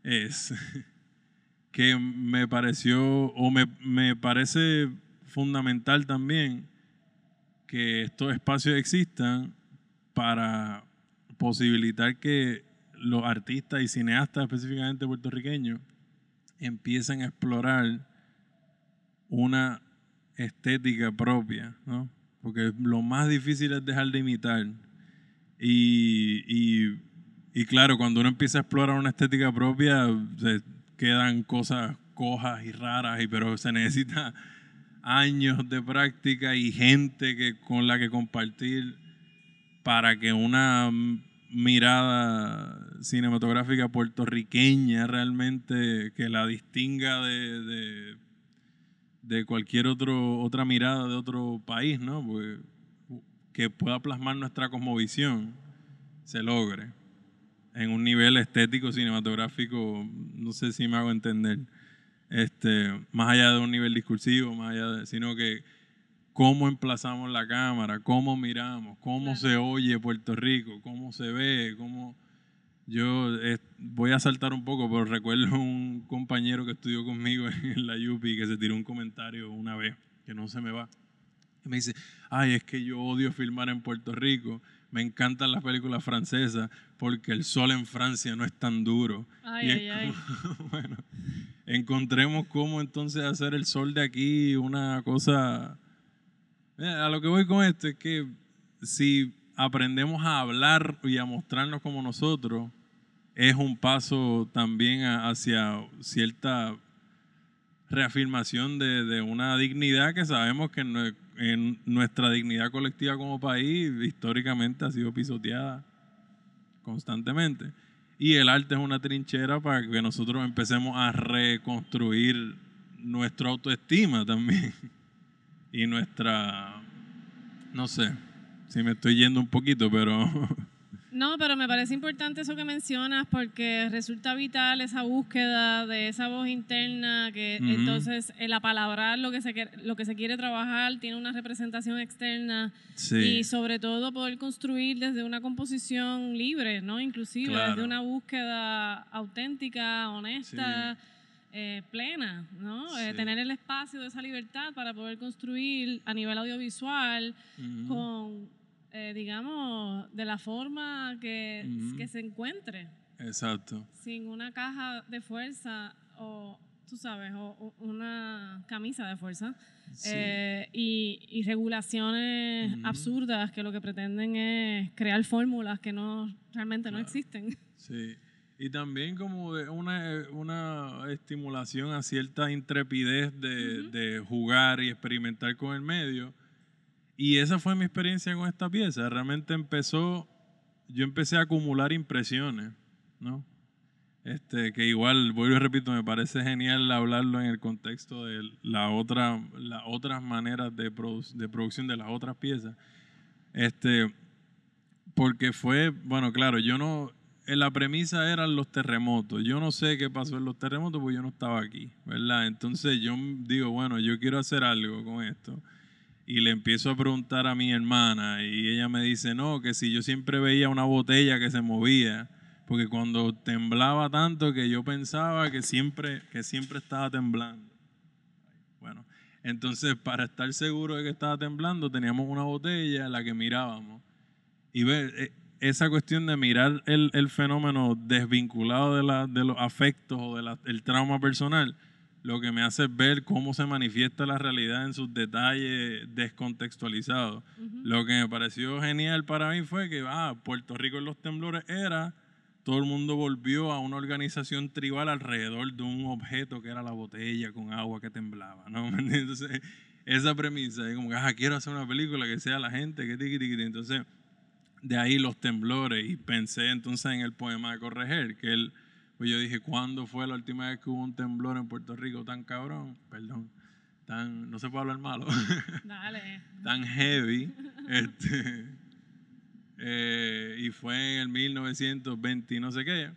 es que me pareció, o me, me parece fundamental también que estos espacios existan para posibilitar que los artistas y cineastas específicamente puertorriqueños empiecen a explorar una estética propia, ¿no? Porque lo más difícil es dejar de imitar. Y, y- y claro, cuando uno empieza a explorar una estética propia, se quedan cosas cojas y raras, y, pero se necesita años de práctica y gente que, con la que compartir para que una mirada cinematográfica puertorriqueña realmente que la distinga de, de, de cualquier otro, otra mirada de otro país, ¿no? Porque, que pueda plasmar nuestra cosmovisión se logre en un nivel estético cinematográfico, no sé si me hago entender, este, más allá de un nivel discursivo, más allá de, sino que cómo emplazamos la cámara, cómo miramos, cómo se oye Puerto Rico, cómo se ve, cómo yo eh, voy a saltar un poco, pero recuerdo un compañero que estudió conmigo en la UPI que se tiró un comentario una vez que no se me va. Y me dice, ay, es que yo odio filmar en Puerto Rico. Me encantan las películas francesas porque el sol en Francia no es tan duro. Ay, Y es ay, ay. bueno, encontremos cómo entonces hacer el sol de aquí una cosa... Mira, A lo que voy con esto es que si aprendemos a hablar y a mostrarnos como nosotros, es un paso también a- hacia cierta reafirmación de, de una dignidad que sabemos que en nuestra dignidad colectiva como país históricamente ha sido pisoteada constantemente. Y el arte es una trinchera para que nosotros empecemos a reconstruir nuestra autoestima también. Y nuestra, no sé, si me estoy yendo un poquito, pero No, pero me parece importante eso que mencionas porque resulta vital esa búsqueda de esa voz interna que Ujú. entonces el apalabrar lo que se lo que se quiere trabajar tiene una representación externa sí. y sobre todo poder construir desde una composición libre, ¿no? Inclusive Claro. desde una búsqueda auténtica, honesta, eh, plena, ¿no? Eh, tener el espacio de esa libertad para poder construir a nivel audiovisual con, eh, digamos, de la forma que, se encuentre, Exacto. sin una caja de fuerza o tú sabes, o- una camisa de fuerza. Sí. Eh, y, y regulaciones absurdas que lo que pretenden es crear fórmulas que no realmente no existen. Sí. Y también como de una, una estimulación a cierta intrepidez de, de jugar y experimentar con el medio. Y esa fue mi experiencia con esta pieza. Realmente empezó, yo empecé a acumular impresiones, ¿no? Este, que igual, vuelvo y repito, me parece genial hablarlo en el contexto de la otra, las otras maneras de, produ- de producción de las otras piezas. Este, porque fue, bueno, claro, yo no, la premisa eran los terremotos. Yo no sé qué pasó en los terremotos porque yo no estaba aquí, ¿verdad? Entonces yo digo, bueno, yo quiero hacer algo con esto. Y le empiezo a preguntar a mi hermana y ella me dice, no, que si yo siempre veía una botella que se movía, porque cuando temblaba tanto que yo pensaba que siempre, que siempre estaba temblando. Bueno, entonces para estar seguro de que estaba temblando teníamos una botella en la que mirábamos. Y ve, eh, esa cuestión de mirar el, el fenómeno desvinculado de, la, de los afectos o del trauma personal, lo que me hace ver cómo se manifiesta la realidad en sus detalles descontextualizados. Lo que me pareció genial para mí fue que ah, Puerto Rico en los temblores era, todo el mundo volvió a una organización tribal alrededor de un objeto que era la botella con agua que temblaba. ¿no? Entonces, esa premisa, es como que ah, quiero hacer una película que sea la gente, que tiqui, tiqui. Entonces, de ahí los temblores y pensé entonces en el poema de Correger, que él, pues yo dije, ¿cuándo fue la última vez que hubo un temblor en Puerto Rico tan cabrón? Perdón, tan, no se puede hablar malo, Dale. tan heavy. Este, eh, y fue en el 1920 y no sé qué.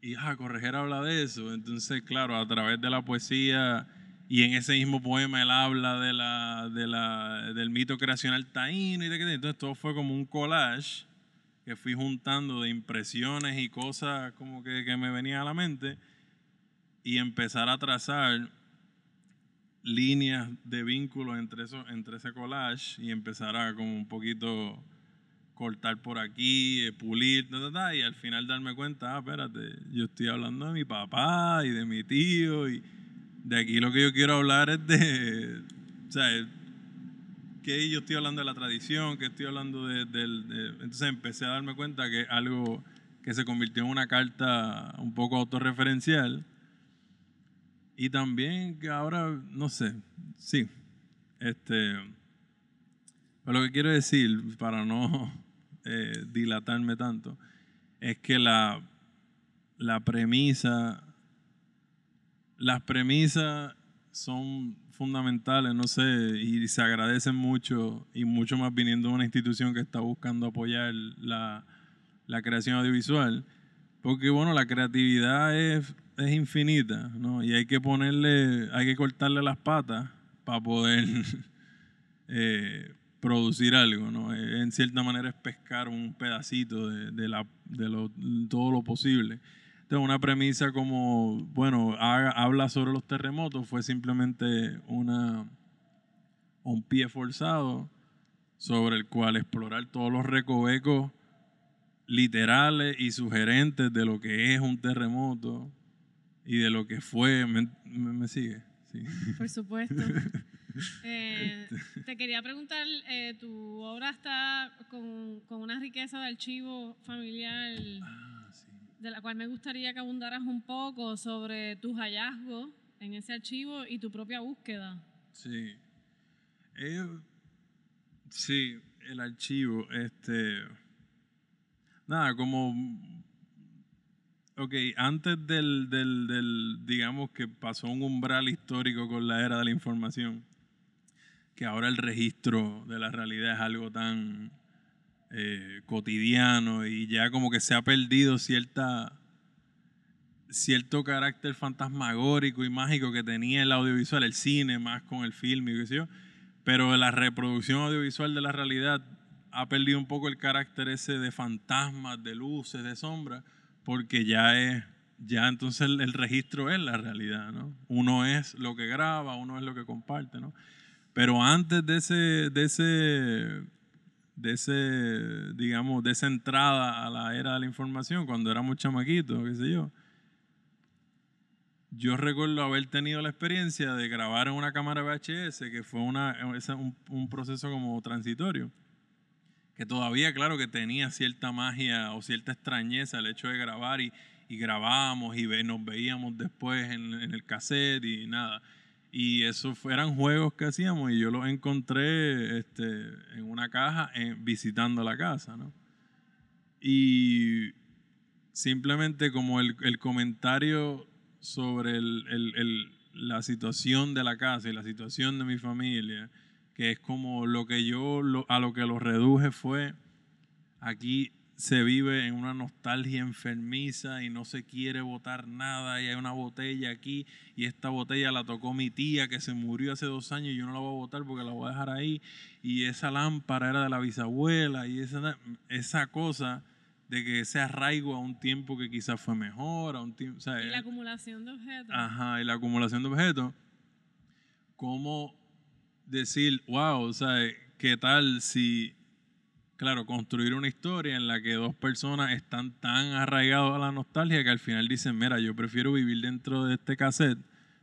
Y ah, Correger habla de eso. Entonces, claro, a través de la poesía y en ese mismo poema él habla de la, de la, del mito creacional taíno y de que entonces todo fue como un collage que fui juntando de impresiones y cosas como que, que me venían a la mente y empezar a trazar líneas de vínculos entre, eso, entre ese collage y empezar a como un poquito cortar por aquí, eh, pulir, ta, ta, ta, y al final darme cuenta, ah, espérate, yo estoy hablando de mi papá y de mi tío y de aquí lo que yo quiero hablar es de, o que yo estoy hablando de la tradición, que estoy hablando de, del- de- entonces empecé a darme cuenta que algo que se convirtió en una carta un poco autorreferencial y también que ahora, no sé, sí, este, pero lo que quiero decir, para no eh, dilatarme tanto, es que la, la premisa, las premisas son fundamentales, no sé, y se agradecen mucho, y mucho más viniendo de una institución que está buscando apoyar la, la creación audiovisual, porque bueno, la creatividad es, es infinita, ¿no? Y hay que ponerle, hay que cortarle las patas para poder eh, producir algo, ¿no? Eh, En cierta manera es pescar un pedacito de, de la, de lo- todo lo posible. Entonces, una premisa como, bueno, habla sobre los terremotos fue simplemente una, un pie forzado sobre el cual explorar todos los recovecos literales y sugerentes de lo que es un terremoto y de lo que fue. ¿Me, me- sigue? Sí. Por supuesto. Eh, te quería preguntar, eh, tu obra está con, con una riqueza de archivo familiar de la cual me gustaría que abundaras un poco sobre tus hallazgos en ese archivo y tu propia búsqueda. Sí. Sí, el archivo, este. Nada, como. Ok, antes del, del, del, digamos que pasó un umbral histórico con la era de la información, que ahora el registro de la realidad es algo tan eh, cotidiano y ya como que se ha perdido cierta cierto carácter fantasmagórico y mágico que tenía el audiovisual, el cine más con el film y qué sé yo, pero la reproducción audiovisual de la realidad ha perdido un poco el carácter ese de fantasmas, de luces, de sombras, porque ya es, ya entonces el, el registro es la realidad, ¿no? Uno es lo que graba, uno es lo que comparte, ¿no? Pero antes de ese, de ese, de ese, digamos, de esa entrada a la era de la información, cuando éramos chamaquitos, qué sé yo, yo recuerdo haber tenido la experiencia de grabar en una cámara VHS, que fue una, un, proceso como transitorio, que todavía, claro, que tenía cierta magia o cierta extrañeza el hecho de grabar y, y grabábamos y nos veíamos después en, en el cassette y nada. Y eso eran juegos que hacíamos y yo los encontré este, en una caja eh, visitando la casa, ¿no? Y simplemente como el, el comentario sobre el- el- la situación de la casa y la situación de mi familia, que es como lo que yo lo- a lo que lo reduje fue, aquí se vive en una nostalgia enfermiza y no se quiere botar nada y hay una botella aquí y esta botella la tocó mi tía que se murió hace dos años y yo no la voy a botar porque la voy a dejar ahí y esa lámpara era de la bisabuela y esa, esa cosa de que ese arraigo a un tiempo que quizás fue mejor, a un tiempo, o sea, Y la acumulación de objetos. Ajá, y la acumulación de objetos. ¿Cómo decir, wow, o sea, qué tal si, claro, construir una historia en la que dos personas están tan arraigados a la nostalgia que al final dicen, mira, yo prefiero vivir dentro de este cassette,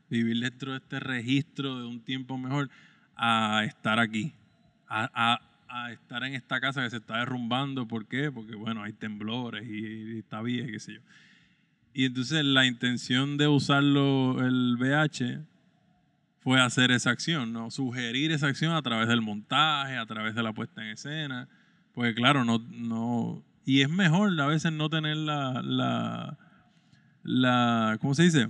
vivir dentro de este registro de un tiempo mejor, a estar aquí, a, a- a estar en esta casa que se está derrumbando. ¿Por qué? Porque, bueno, hay temblores y, y está vieja, qué sé yo. Y entonces la intención de usarlo el VH fue hacer esa acción, ¿no? Sugerir esa acción a través del montaje, a través de la puesta en escena. Porque claro, no, no. Y es mejor a veces no tener la. la, la ¿Cómo se dice?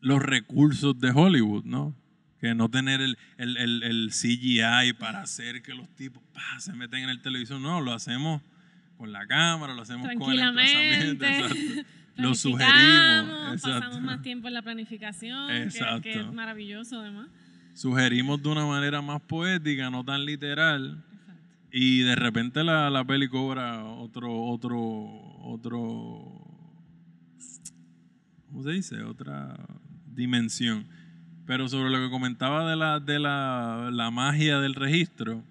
Los recursos de Hollywood, ¿no? Que no tener el, el, el- el CGI para hacer que los tipos pa, se meten en el televisor. No, lo hacemos con la cámara, lo hacemos con el emplazamiento. Exacto. Lo sugerimos. Exacto. Pasamos más tiempo en la planificación, que- que, Exacto. es maravilloso además. sugerimos de una manera más poética, no tan literal, y de repente la, la peli cobra otro, otro, otro, ¿cómo se dice? Otra dimensión. Pero sobre lo que comentaba de la, de la, la magia del registro,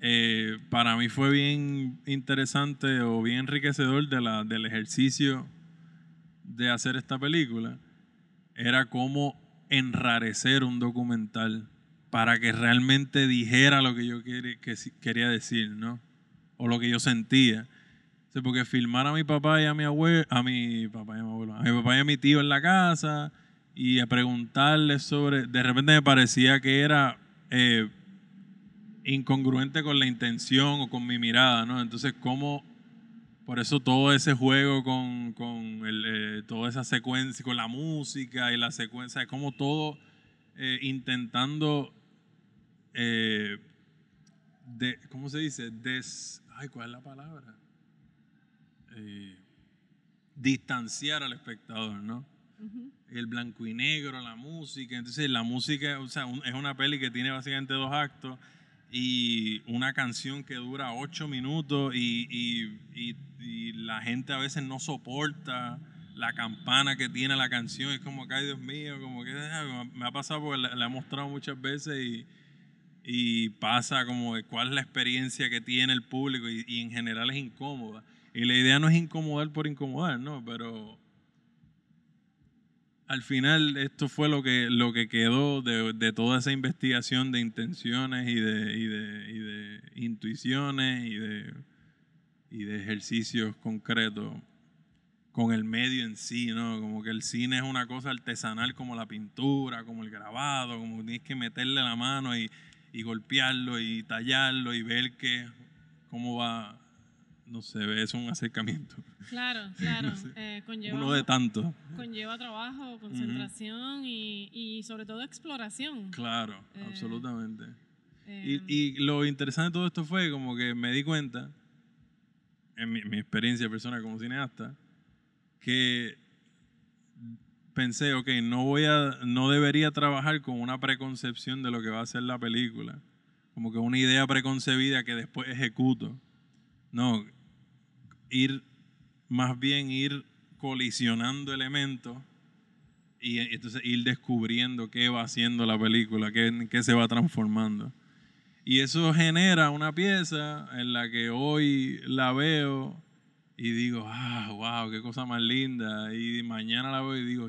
eh, para mí fue bien interesante o bien enriquecedor de la, del ejercicio de hacer esta película. Era cómo enrarecer un documental para que realmente dijera lo que yo quería, decir, ¿no? O lo que yo sentía. O porque filmar a mi papá y a mi abuelo, a mi papá y a mi abuelo, a mi papá y a mi tío en la casa y a preguntarles sobre, de repente me parecía que era eh, incongruente con la intención o con mi mirada, ¿no? Entonces, ¿cómo por eso todo ese juego con, con el, eh, toda esa secuencia, con la música y la secuencia, como todo eh, intentando, eh, de, ¿cómo se dice? Des, ay, ¿cuál es la palabra? Eh, distanciar al espectador, ¿no? El blanco y negro, la música. Entonces, la música, o sea, un- es una peli que tiene básicamente dos actos y una canción que dura ocho minutos y, y- y- y la gente a veces no soporta la campana que tiene la canción. Es como que, ay Dios mío, como que ah, me ha pasado porque la, la he mostrado muchas veces y, y pasa como de cuál es la experiencia que tiene el público y, y en general es incómoda. Y la idea no es incomodar por incomodar, ¿no? Pero al final esto fue lo que, lo que quedó de, de toda esa investigación de intenciones y de, y de, y de intuiciones y de, y de ejercicios concretos con el medio en sí, ¿no? Como que el cine es una cosa artesanal como la pintura, como el grabado, como tienes que meterle la mano y, y golpearlo y tallarlo y ver que cómo va, no sé, es un acercamiento. Claro, claro. No sé. eh, conlleva, Uno de tantos. conlleva trabajo, concentración y, y sobre todo exploración. Claro, Eh, absolutamente. Eh, Y, y lo interesante de todo esto fue como que me di cuenta, en mi, mi experiencia personal como cineasta, que pensé, ok, no voy a, no debería trabajar con una preconcepción de lo que va a ser la película, como que una idea preconcebida que después ejecuto. No, ir, más bien ir colisionando elementos y entonces ir descubriendo qué va haciendo la película, qué, qué se va transformando. Y eso genera una pieza en la que hoy la veo y digo, ah, wow, qué cosa más linda. Y mañana la veo y digo,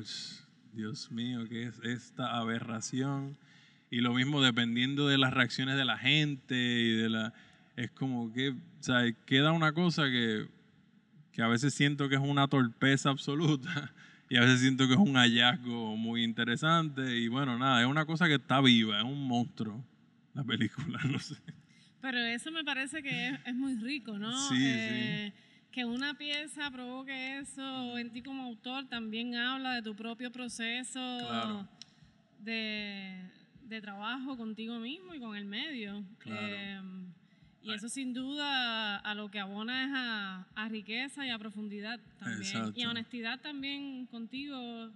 Dios mío, ¿qué es esta aberración? Y lo mismo dependiendo de las reacciones de la gente y de la... Es como que, o sea, queda una cosa que, que a veces siento que es una torpeza absoluta y a veces siento que es un hallazgo muy interesante. Y bueno, nada, es una cosa que está viva, es un monstruo la película, no sé. Pero eso me parece que es, es muy rico, ¿no? Sí, Eh, Que una pieza provoque eso en ti como autor también habla de tu propio proceso Claro. de, de trabajo contigo mismo y con el medio. Claro. Eh, y eso sin duda a lo que abona es a, a riqueza y a profundidad también. Y Exacto. a honestidad también contigo,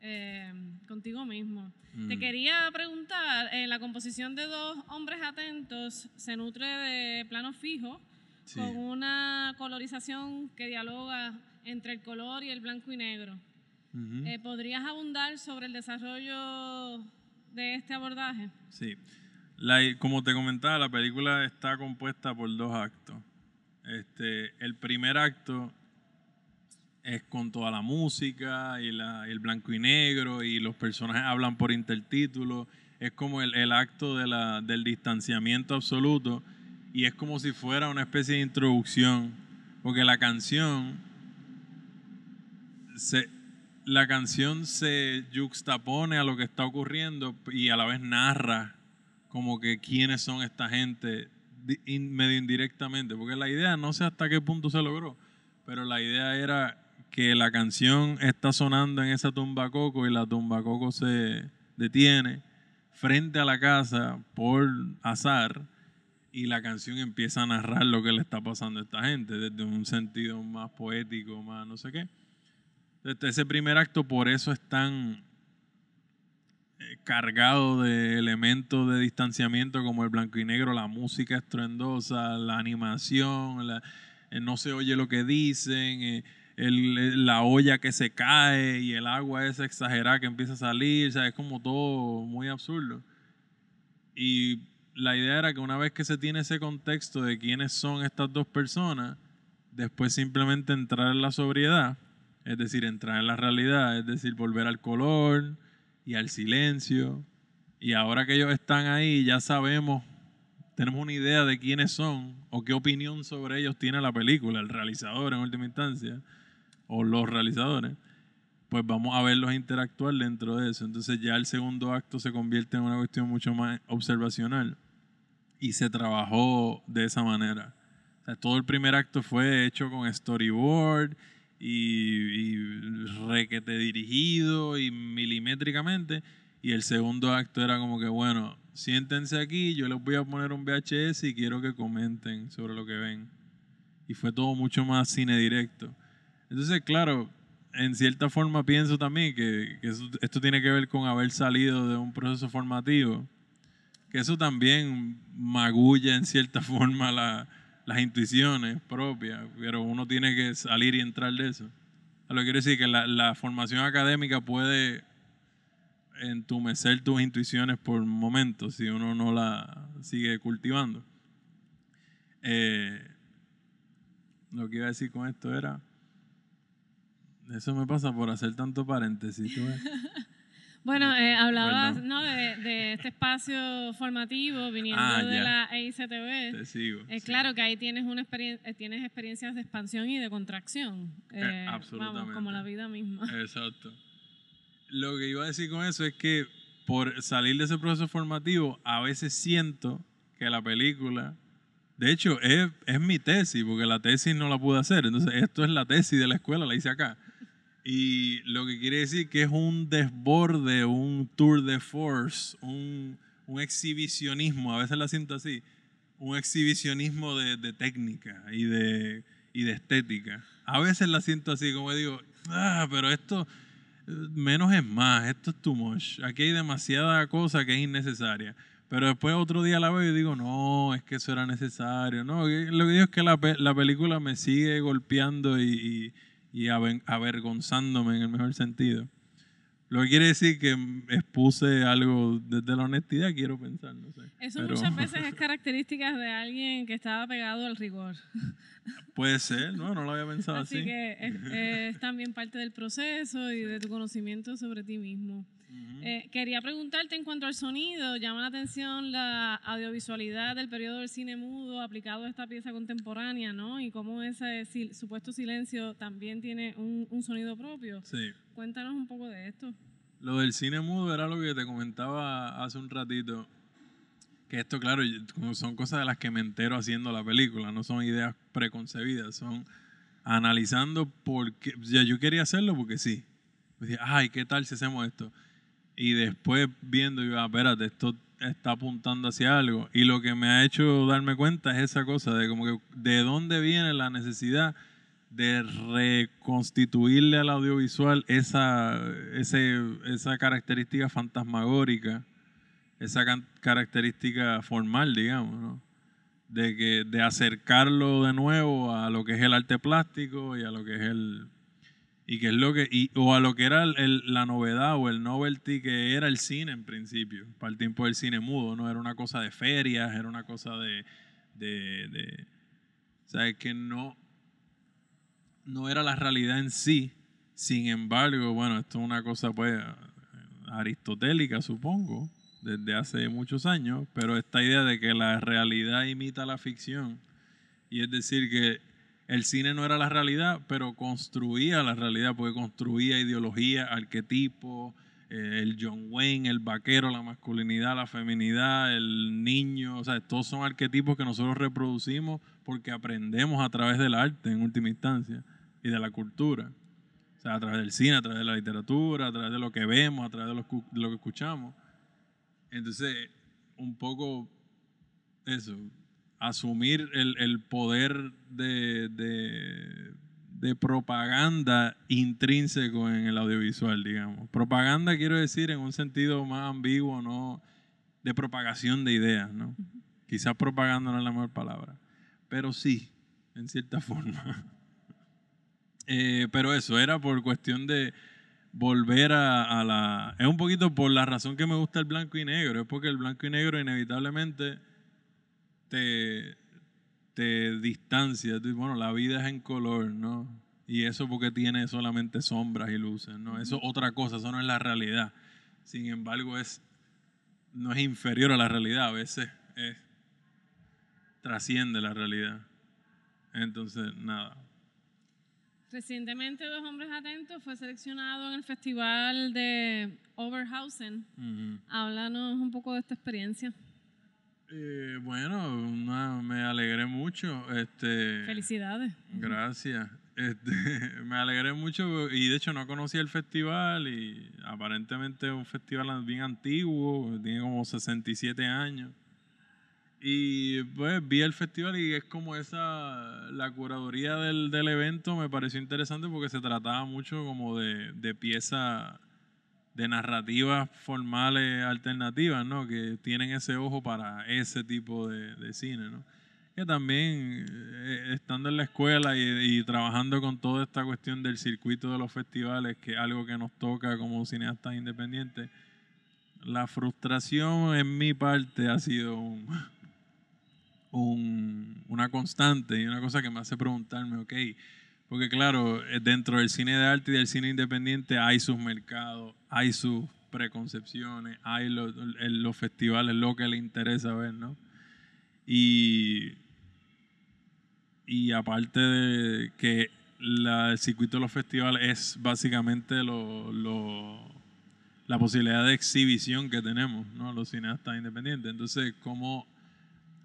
eh, contigo mismo. Te Mm. quería preguntar, eh, la composición de dos hombres atentos se nutre de planos fijos Sí. con una colorización que dialoga entre el color y el blanco y negro. Ujú. Eh, ¿Podrías abundar sobre el desarrollo de este abordaje? Sí. La, como te comentaba, la película está compuesta por dos actos. Este, el primer acto es con toda la música y la- el blanco y negro y los personajes hablan por intertítulos. Es como el, el acto de la- del distanciamiento absoluto y es como si fuera una especie de introducción, porque la canción se, la canción se juxtapone a lo que está ocurriendo y a la vez narra como que quiénes son esta gente in- medio indirectamente, porque la idea no sé hasta qué punto se logró, pero la idea era que la canción está sonando en esa tumba coco y la tumba coco se detiene frente a la casa por azar y la canción empieza a narrar lo que le está pasando a esta gente desde un sentido más poético, más no sé qué. Este, ese primer acto por eso es tan eh, cargado de elementos de distanciamiento como el blanco y negro, la música estruendosa, la animación, la- eh, no se oye lo que dicen, eh, el- la olla que se cae y el agua esa exagerada que empieza a salir, o sea, es como todo muy absurdo. Y la idea era que una vez que se tiene ese contexto de quiénes son estas dos personas, después simplemente entrar en la sobriedad, es decir, entrar en la realidad, es decir, volver al color y al silencio. Y ahora que ellos están ahí, ya sabemos, tenemos una idea de quiénes son o qué opinión sobre ellos tiene la película, el realizador en última instancia, o los realizadores pues vamos a verlos interactuar dentro de eso. Entonces ya el segundo acto se convierte en una cuestión mucho más observacional y se trabajó de esa manera. Todo el primer acto fue hecho con storyboard y, y requete dirigido y milimétricamente. Y el segundo acto era como que, bueno, siéntense aquí, yo les voy a poner un VHS y quiero que comenten sobre lo que ven. Y fue todo mucho más cine directo. Entonces, claro, en cierta forma pienso también que, esto tiene que ver con haber salido de un proceso formativo, que eso también magulla en cierta forma la- las intuiciones propias, pero uno tiene que salir y entrar de eso. Lo que quiero decir que la, formación académica puede entumecer tus intuiciones por momentos si uno no la sigue cultivando. Eh, lo que iba a decir con esto era... Eso me pasa por hacer tanto paréntesis. Bueno, eh, hablabas. ¿no? de, de este espacio formativo viniendo Ah, de la EICTV. Te sigo. Es sí. claro que ahí tienes una experien- eh, tienes experiencias de expansión y de contracción. Eh, Eh, absolutamente. Vamos, como la vida misma. Exacto. Lo que iba a decir con eso es que por salir de ese proceso formativo, a veces siento que la película, de hecho, es, es mi tesis, porque la tesis no la pude hacer. Entonces, esto es la tesis de la escuela, la hice acá. Y lo que quiere decir que es un desborde, un tour de force, un, un exhibicionismo, a veces la siento así, un exhibicionismo de, de técnica y de, y de estética. A veces la siento así, como digo, ah, pero esto menos es más, esto es too much. Aquí hay demasiada cosa que es innecesaria. Pero después otro día la veo y digo, no, es que eso era necesario. No, lo que digo es que la, la película me sigue golpeando y, y- y avergonzándome en el mejor sentido. Lo que quiere decir que expuse algo desde la honestidad, quiero pensar, no sé. Eso Pero- muchas veces es características de alguien que estaba pegado al rigor. Puede ser, no, no lo había pensado Así así. que es, es también parte del proceso y de tu conocimiento sobre ti mismo. Eh, quería preguntarte en cuanto al sonido, llama la atención la audiovisualidad del periodo del cine mudo aplicado a esta pieza contemporánea, ¿no? Y cómo ese sil- supuesto silencio también tiene un, un sonido propio. Sí. Cuéntanos un poco de esto. Lo del cine mudo era lo que te comentaba hace un ratito. Que esto, claro, son cosas de las que me entero haciendo la película, no son ideas preconcebidas, son analizando por qué. Ya yo quería hacerlo porque sí. Decía, ay, ¿qué tal si hacemos esto? Y después viendo, yo, ah, espérate, esto está apuntando hacia algo. Y lo que me ha hecho darme cuenta es esa cosa de como que de dónde viene la necesidad de reconstituirle al audiovisual esa, ese, esa característica fantasmagórica, esa característica formal, digamos, ¿no? De, que, de acercarlo de nuevo a lo que es el arte plástico y a lo que es el... Y que es lo que, o a lo que era la novedad o el novelty que era el cine en principio, para el tiempo del cine mudo, ¿no? Era una cosa de ferias, era una cosa de, de, de o que no, no era la realidad en sí. Sin embargo, bueno, esto es una cosa pues aristotélica, supongo, desde hace muchos años, pero esta idea de que la realidad imita la ficción, y es decir, que el cine no era la realidad, pero construía la realidad, porque construía ideología, arquetipo, eh, el John Wayne, el vaquero, la masculinidad, la feminidad, el niño, o sea, todos son arquetipos que nosotros reproducimos porque aprendemos a través del arte en última instancia y de la cultura. O sea, a través del cine, a través de la literatura, a través de lo que vemos, a través de lo, de lo que escuchamos. Entonces, un poco eso, asumir el, el poder de, de- de propaganda intrínseco en el audiovisual, digamos. Propaganda quiero decir en un sentido más ambiguo, no de propagación de ideas, ¿no? Quizás propaganda no es la mejor palabra, pero sí, en cierta forma. Eh, pero eso era por cuestión de volver a, a la... Es un poquito por la razón que me gusta el blanco y negro, es porque el blanco y negro inevitablemente te, te distancia. Tú, Bueno, la vida es en color, ¿no? Y eso porque tiene solamente sombras y luces, ¿no? Eso es otra cosa, eso no es la realidad. Sin embargo, es, no es inferior a la realidad, a veces es, trasciende la realidad. Entonces, nada. Recientemente Dos Hombres Atentos fue seleccionado en el Festival de Overhausen. Ujú. Háblanos un poco de esta experiencia. Eh, bueno, una- me alegré mucho. Este, Felicidades. Gracias. Este, me alegré mucho y de hecho no conocía el festival y aparentemente es un festival bien antiguo, tiene como 67 años. Y pues vi el festival y es como esa, la curaduría del, del evento me pareció interesante porque se trataba mucho como de, de piezas de narrativas formales alternativas, ¿no? Que tienen ese ojo para ese tipo de, de cine, ¿no? Que también, eh, estando en la escuela y, y trabajando con toda esta cuestión del circuito de los festivales, que es algo que nos toca como cineastas independientes, la frustración en mi parte ha sido un, un- una constante y una cosa que me hace preguntarme, ok, porque claro, eh, dentro del cine de arte y del cine independiente hay sus mercados, hay sus preconcepciones, hay los festivales, lo que le interesa ver, ¿no? Y, y aparte de que el circuito de los festivales es básicamente lo, la posibilidad de exhibición que tenemos, ¿no? Los cineastas independientes. Entonces, como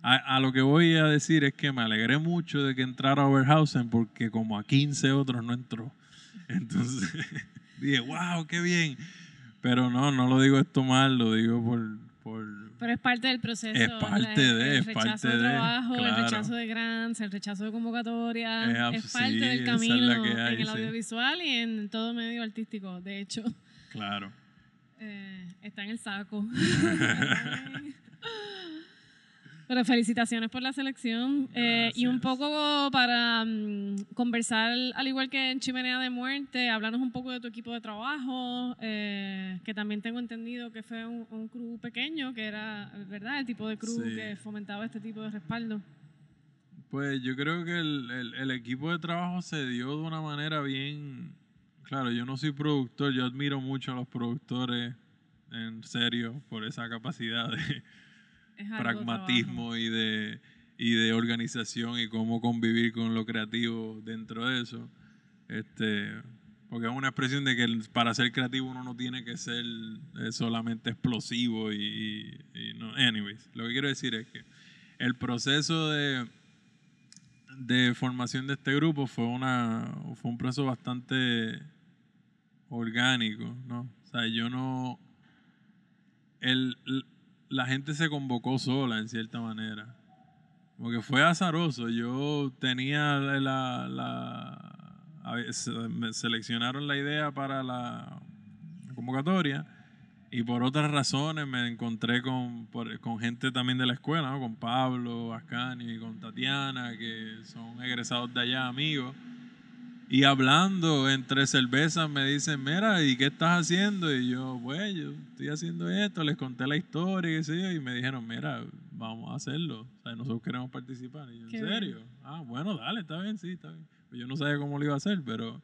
a, a lo que voy a decir es que me alegré mucho de que entrara Overhausen porque como a 15 otros no entró. Entonces dije, wow, qué bien. Pero no, no lo digo esto mal, lo digo por... por Pero es parte del proceso. Es parte el, de, el es rechazo parte de de, trabajo, el claro. rechazo de grants, el rechazo de convocatoria. Es Es, parte sí, del es camino que hay, en el sí. audiovisual y en todo medio artístico. De hecho, claro. eh, está en el saco. Pero felicitaciones por la selección. Eh, y un poco para mm, conversar, al igual que en Chimenea de Muerte, hablarnos un poco de tu equipo de trabajo, eh, que también tengo entendido que fue un, un crew pequeño, que era, ¿verdad?, el tipo de crew Sí. que fomentaba este tipo de respaldo. Pues yo creo que el, el- el equipo de trabajo se dio de una manera bien... Claro, yo no soy productor, yo admiro mucho a los productores, en serio, por esa capacidad de Pragmatismo y de, y de organización y cómo convivir con lo creativo dentro de eso. Este, porque es una expresión de que para ser creativo uno no tiene que ser eh, solamente explosivo y, no. Anyways, lo que quiero decir es que el proceso de, de formación de este grupo fue una fue un proceso bastante orgánico, ¿no? O sea, yo no el, la gente se convocó sola en cierta manera. Porque fue azaroso. Yo tenía la, la- me seleccionaron la idea para la convocatoria y por otras razones me encontré con, con gente también de la escuela, con Pablo, Ascani, con Tatiana, que son egresados de allá, amigos. Y hablando entre cervezas me dicen, mira, ¿y qué estás haciendo? Y yo, pues, yo estoy haciendo esto, les conté la historia y qué sé yo, y me dijeron, mira, vamos a hacerlo. O sea, nosotros queremos participar. Y yo, ¿en Qué bien. serio? Ah, bueno, dale, está bien, sí, está bien. Pues yo no sabía cómo lo iba a hacer, pero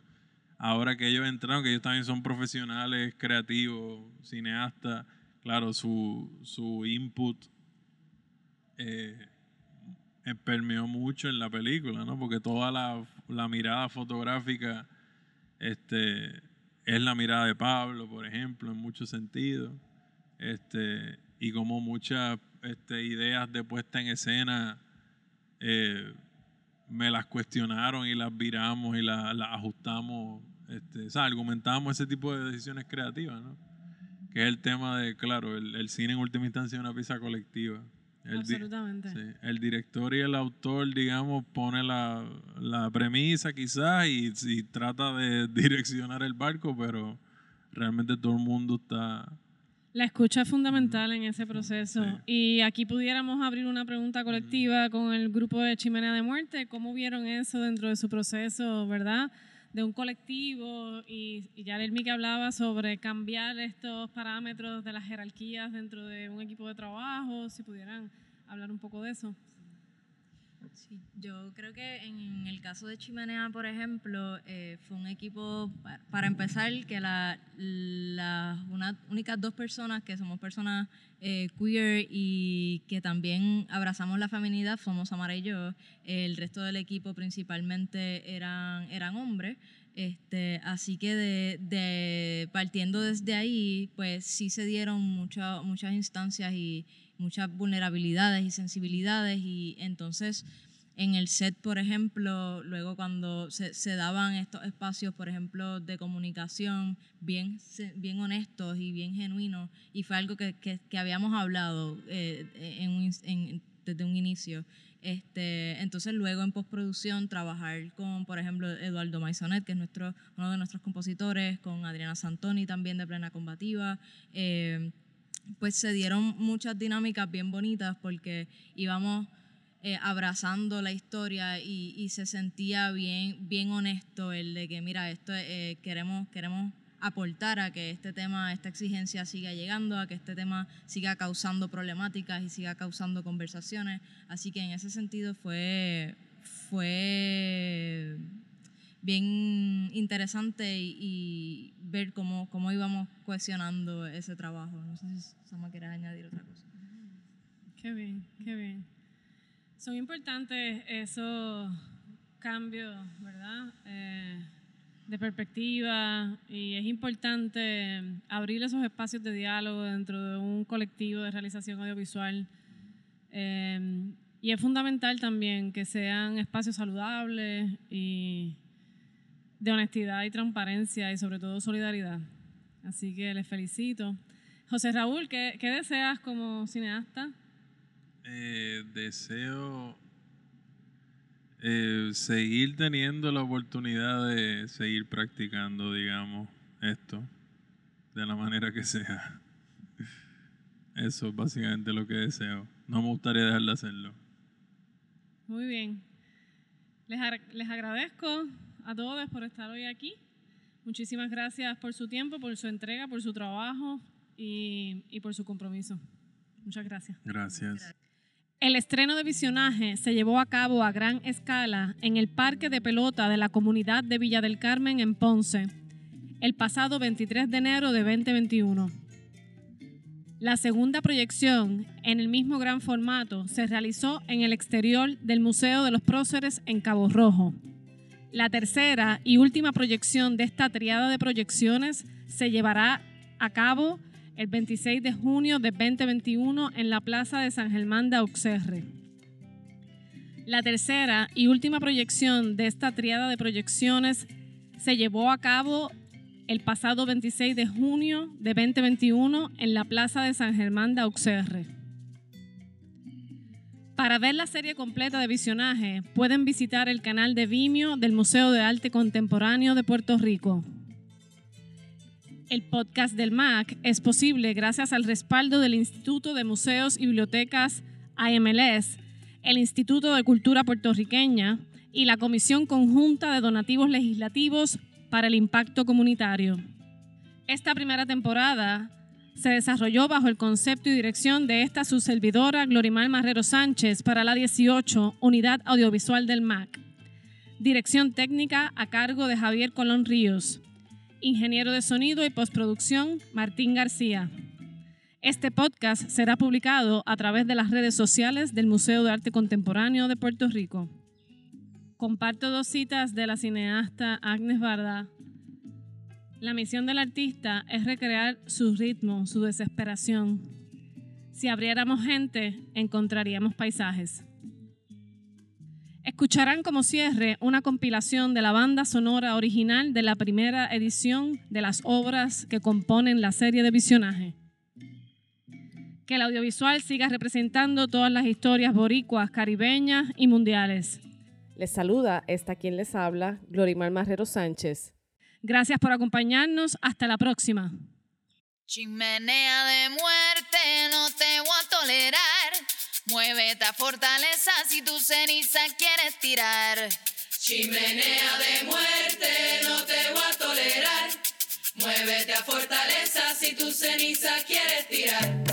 ahora que ellos entraron, que ellos también son profesionales, creativos, cineastas, claro, su, su input eh, eh, permeó mucho en la película, ¿no? Porque toda la, la mirada fotográfica este, es la mirada de Pablo, por ejemplo, en muchos sentidos. Este, y como muchas este, ideas de puesta en escena eh, me las cuestionaron y las viramos y la- las ajustamos, este, o sea, argumentamos ese tipo de decisiones creativas, ¿no? Que es el tema de, claro, el, el cine en última instancia es una pieza colectiva. El Absolutamente. Sí, el director y el autor, digamos, pone la, la premisa quizás y, y trata de direccionar el barco, pero realmente todo el mundo está... La escucha es fundamental en ese proceso. Sí. Y aquí pudiéramos abrir una pregunta colectiva con el grupo de Chimenea de Muerte. ¿Cómo vieron eso dentro de su proceso, verdad? De un colectivo y, y ya Lermi que hablaba sobre cambiar estos parámetros de las jerarquías dentro de un equipo de trabajo, si pudieran hablar un poco de eso. Sí, yo creo que en el caso de Chimenea, por ejemplo, eh, fue un equipo, pa- para empezar, que la- las una- únicas dos personas que somos personas eh, queer y que también abrazamos la feminidad somos Samara y yo. El resto del equipo principalmente eran, eran hombres. Este, así que de, de- partiendo desde ahí, pues sí se dieron mucha- muchas instancias y muchas vulnerabilidades y sensibilidades y entonces en el set, por ejemplo, luego cuando se, se daban estos espacios, por ejemplo, de comunicación bien, bien honestos y bien genuinos, y fue algo que, que- que habíamos hablado eh, en en- desde un inicio. Este, entonces luego en postproducción trabajar con, por ejemplo, Eduardo Maisonet, que es nuestro, uno de nuestros compositores, con Adriana Santoni también de Plena Combativa. eh, pues se dieron muchas dinámicas bien bonitas porque íbamos eh, abrazando la historia y, se sentía bien, bien honesto el de que, mira, esto eh, queremos, queremos aportar a que este tema, esta exigencia siga llegando, a que este tema siga causando problemáticas y siga causando conversaciones. Así que en ese sentido fue, fue bien interesante y, y ver cómo, cómo íbamos cohesionando ese trabajo. No sé si Sama quiere añadir otra cosa. Qué bien, qué bien. Son importantes esos cambios, ¿verdad? Eh, de perspectiva y es importante abrir esos espacios de diálogo dentro de un colectivo de realización audiovisual. Eh, y es fundamental también que sean espacios saludables y de honestidad y transparencia y sobre todo solidaridad. Así que les felicito. José Raúl, ¿qué, qué deseas como cineasta? Eh, deseo eh, seguir teniendo la oportunidad de seguir practicando, digamos, esto de la manera que sea. Eso es básicamente lo que deseo. no me gustaría dejar de hacerlo. Muy bien. Les, les agradezco a todos por estar hoy aquí. Muchísimas gracias por su tiempo, por su entrega, por su trabajo y, y por su compromiso. Muchas gracias. Gracias. El estreno de Visionaje se llevó a cabo a gran escala en el Parque de Pelota de la comunidad de Villa del Carmen en Ponce, el pasado 23 de enero de 2021. La segunda proyección, en el mismo gran formato, se realizó en el exterior del Museo de los Próceres en Cabo Rojo. La tercera y última proyección de esta triada de proyecciones se llevará a cabo el 26 de junio de 2021 en la Plaza de San Germán de Auxerre. La tercera y última proyección de esta triada de proyecciones se llevó a cabo el pasado 26 de junio de 2021 en la Plaza de San Germán de Auxerre. Para ver la serie completa de Visionaje, pueden visitar el canal de Vimeo del Museo de Arte Contemporáneo de Puerto Rico. El podcast del MAC es posible gracias al respaldo del Instituto de Museos y Bibliotecas AMLS, el Instituto de Cultura Puertorriqueña y la Comisión Conjunta de Donativos Legislativos para el Impacto Comunitario. Esta primera temporada se desarrolló bajo el concepto y dirección de esta su servidora Glorimar Marrero Sánchez para la 18 Unidad Audiovisual del MAC. Dirección técnica a cargo de Javier Colón Ríos. Ingeniero de sonido y postproducción Martín García. Este podcast será publicado a través de las redes sociales del Museo de Arte Contemporáneo de Puerto Rico. Comparto dos citas de la cineasta Agnes Varda. La misión del artista es recrear su ritmo, su desesperación. Si abriéramos gente, encontraríamos paisajes. Escucharán como cierre una compilación de la banda sonora original de la primera edición de las obras que componen la serie de visionaje. Que el audiovisual siga representando todas las historias boricuas, caribeñas y mundiales. Les saluda esta quien les habla, Glorimar Marrero Sánchez. Gracias por acompañarnos. Hasta la próxima. Chimenea de muerte, no te voy a tolerar. Muévete a fortaleza si tu ceniza quieres tirar. Chimenea de muerte, no te voy a tolerar. Muévete a fortaleza si tu ceniza quieres tirar.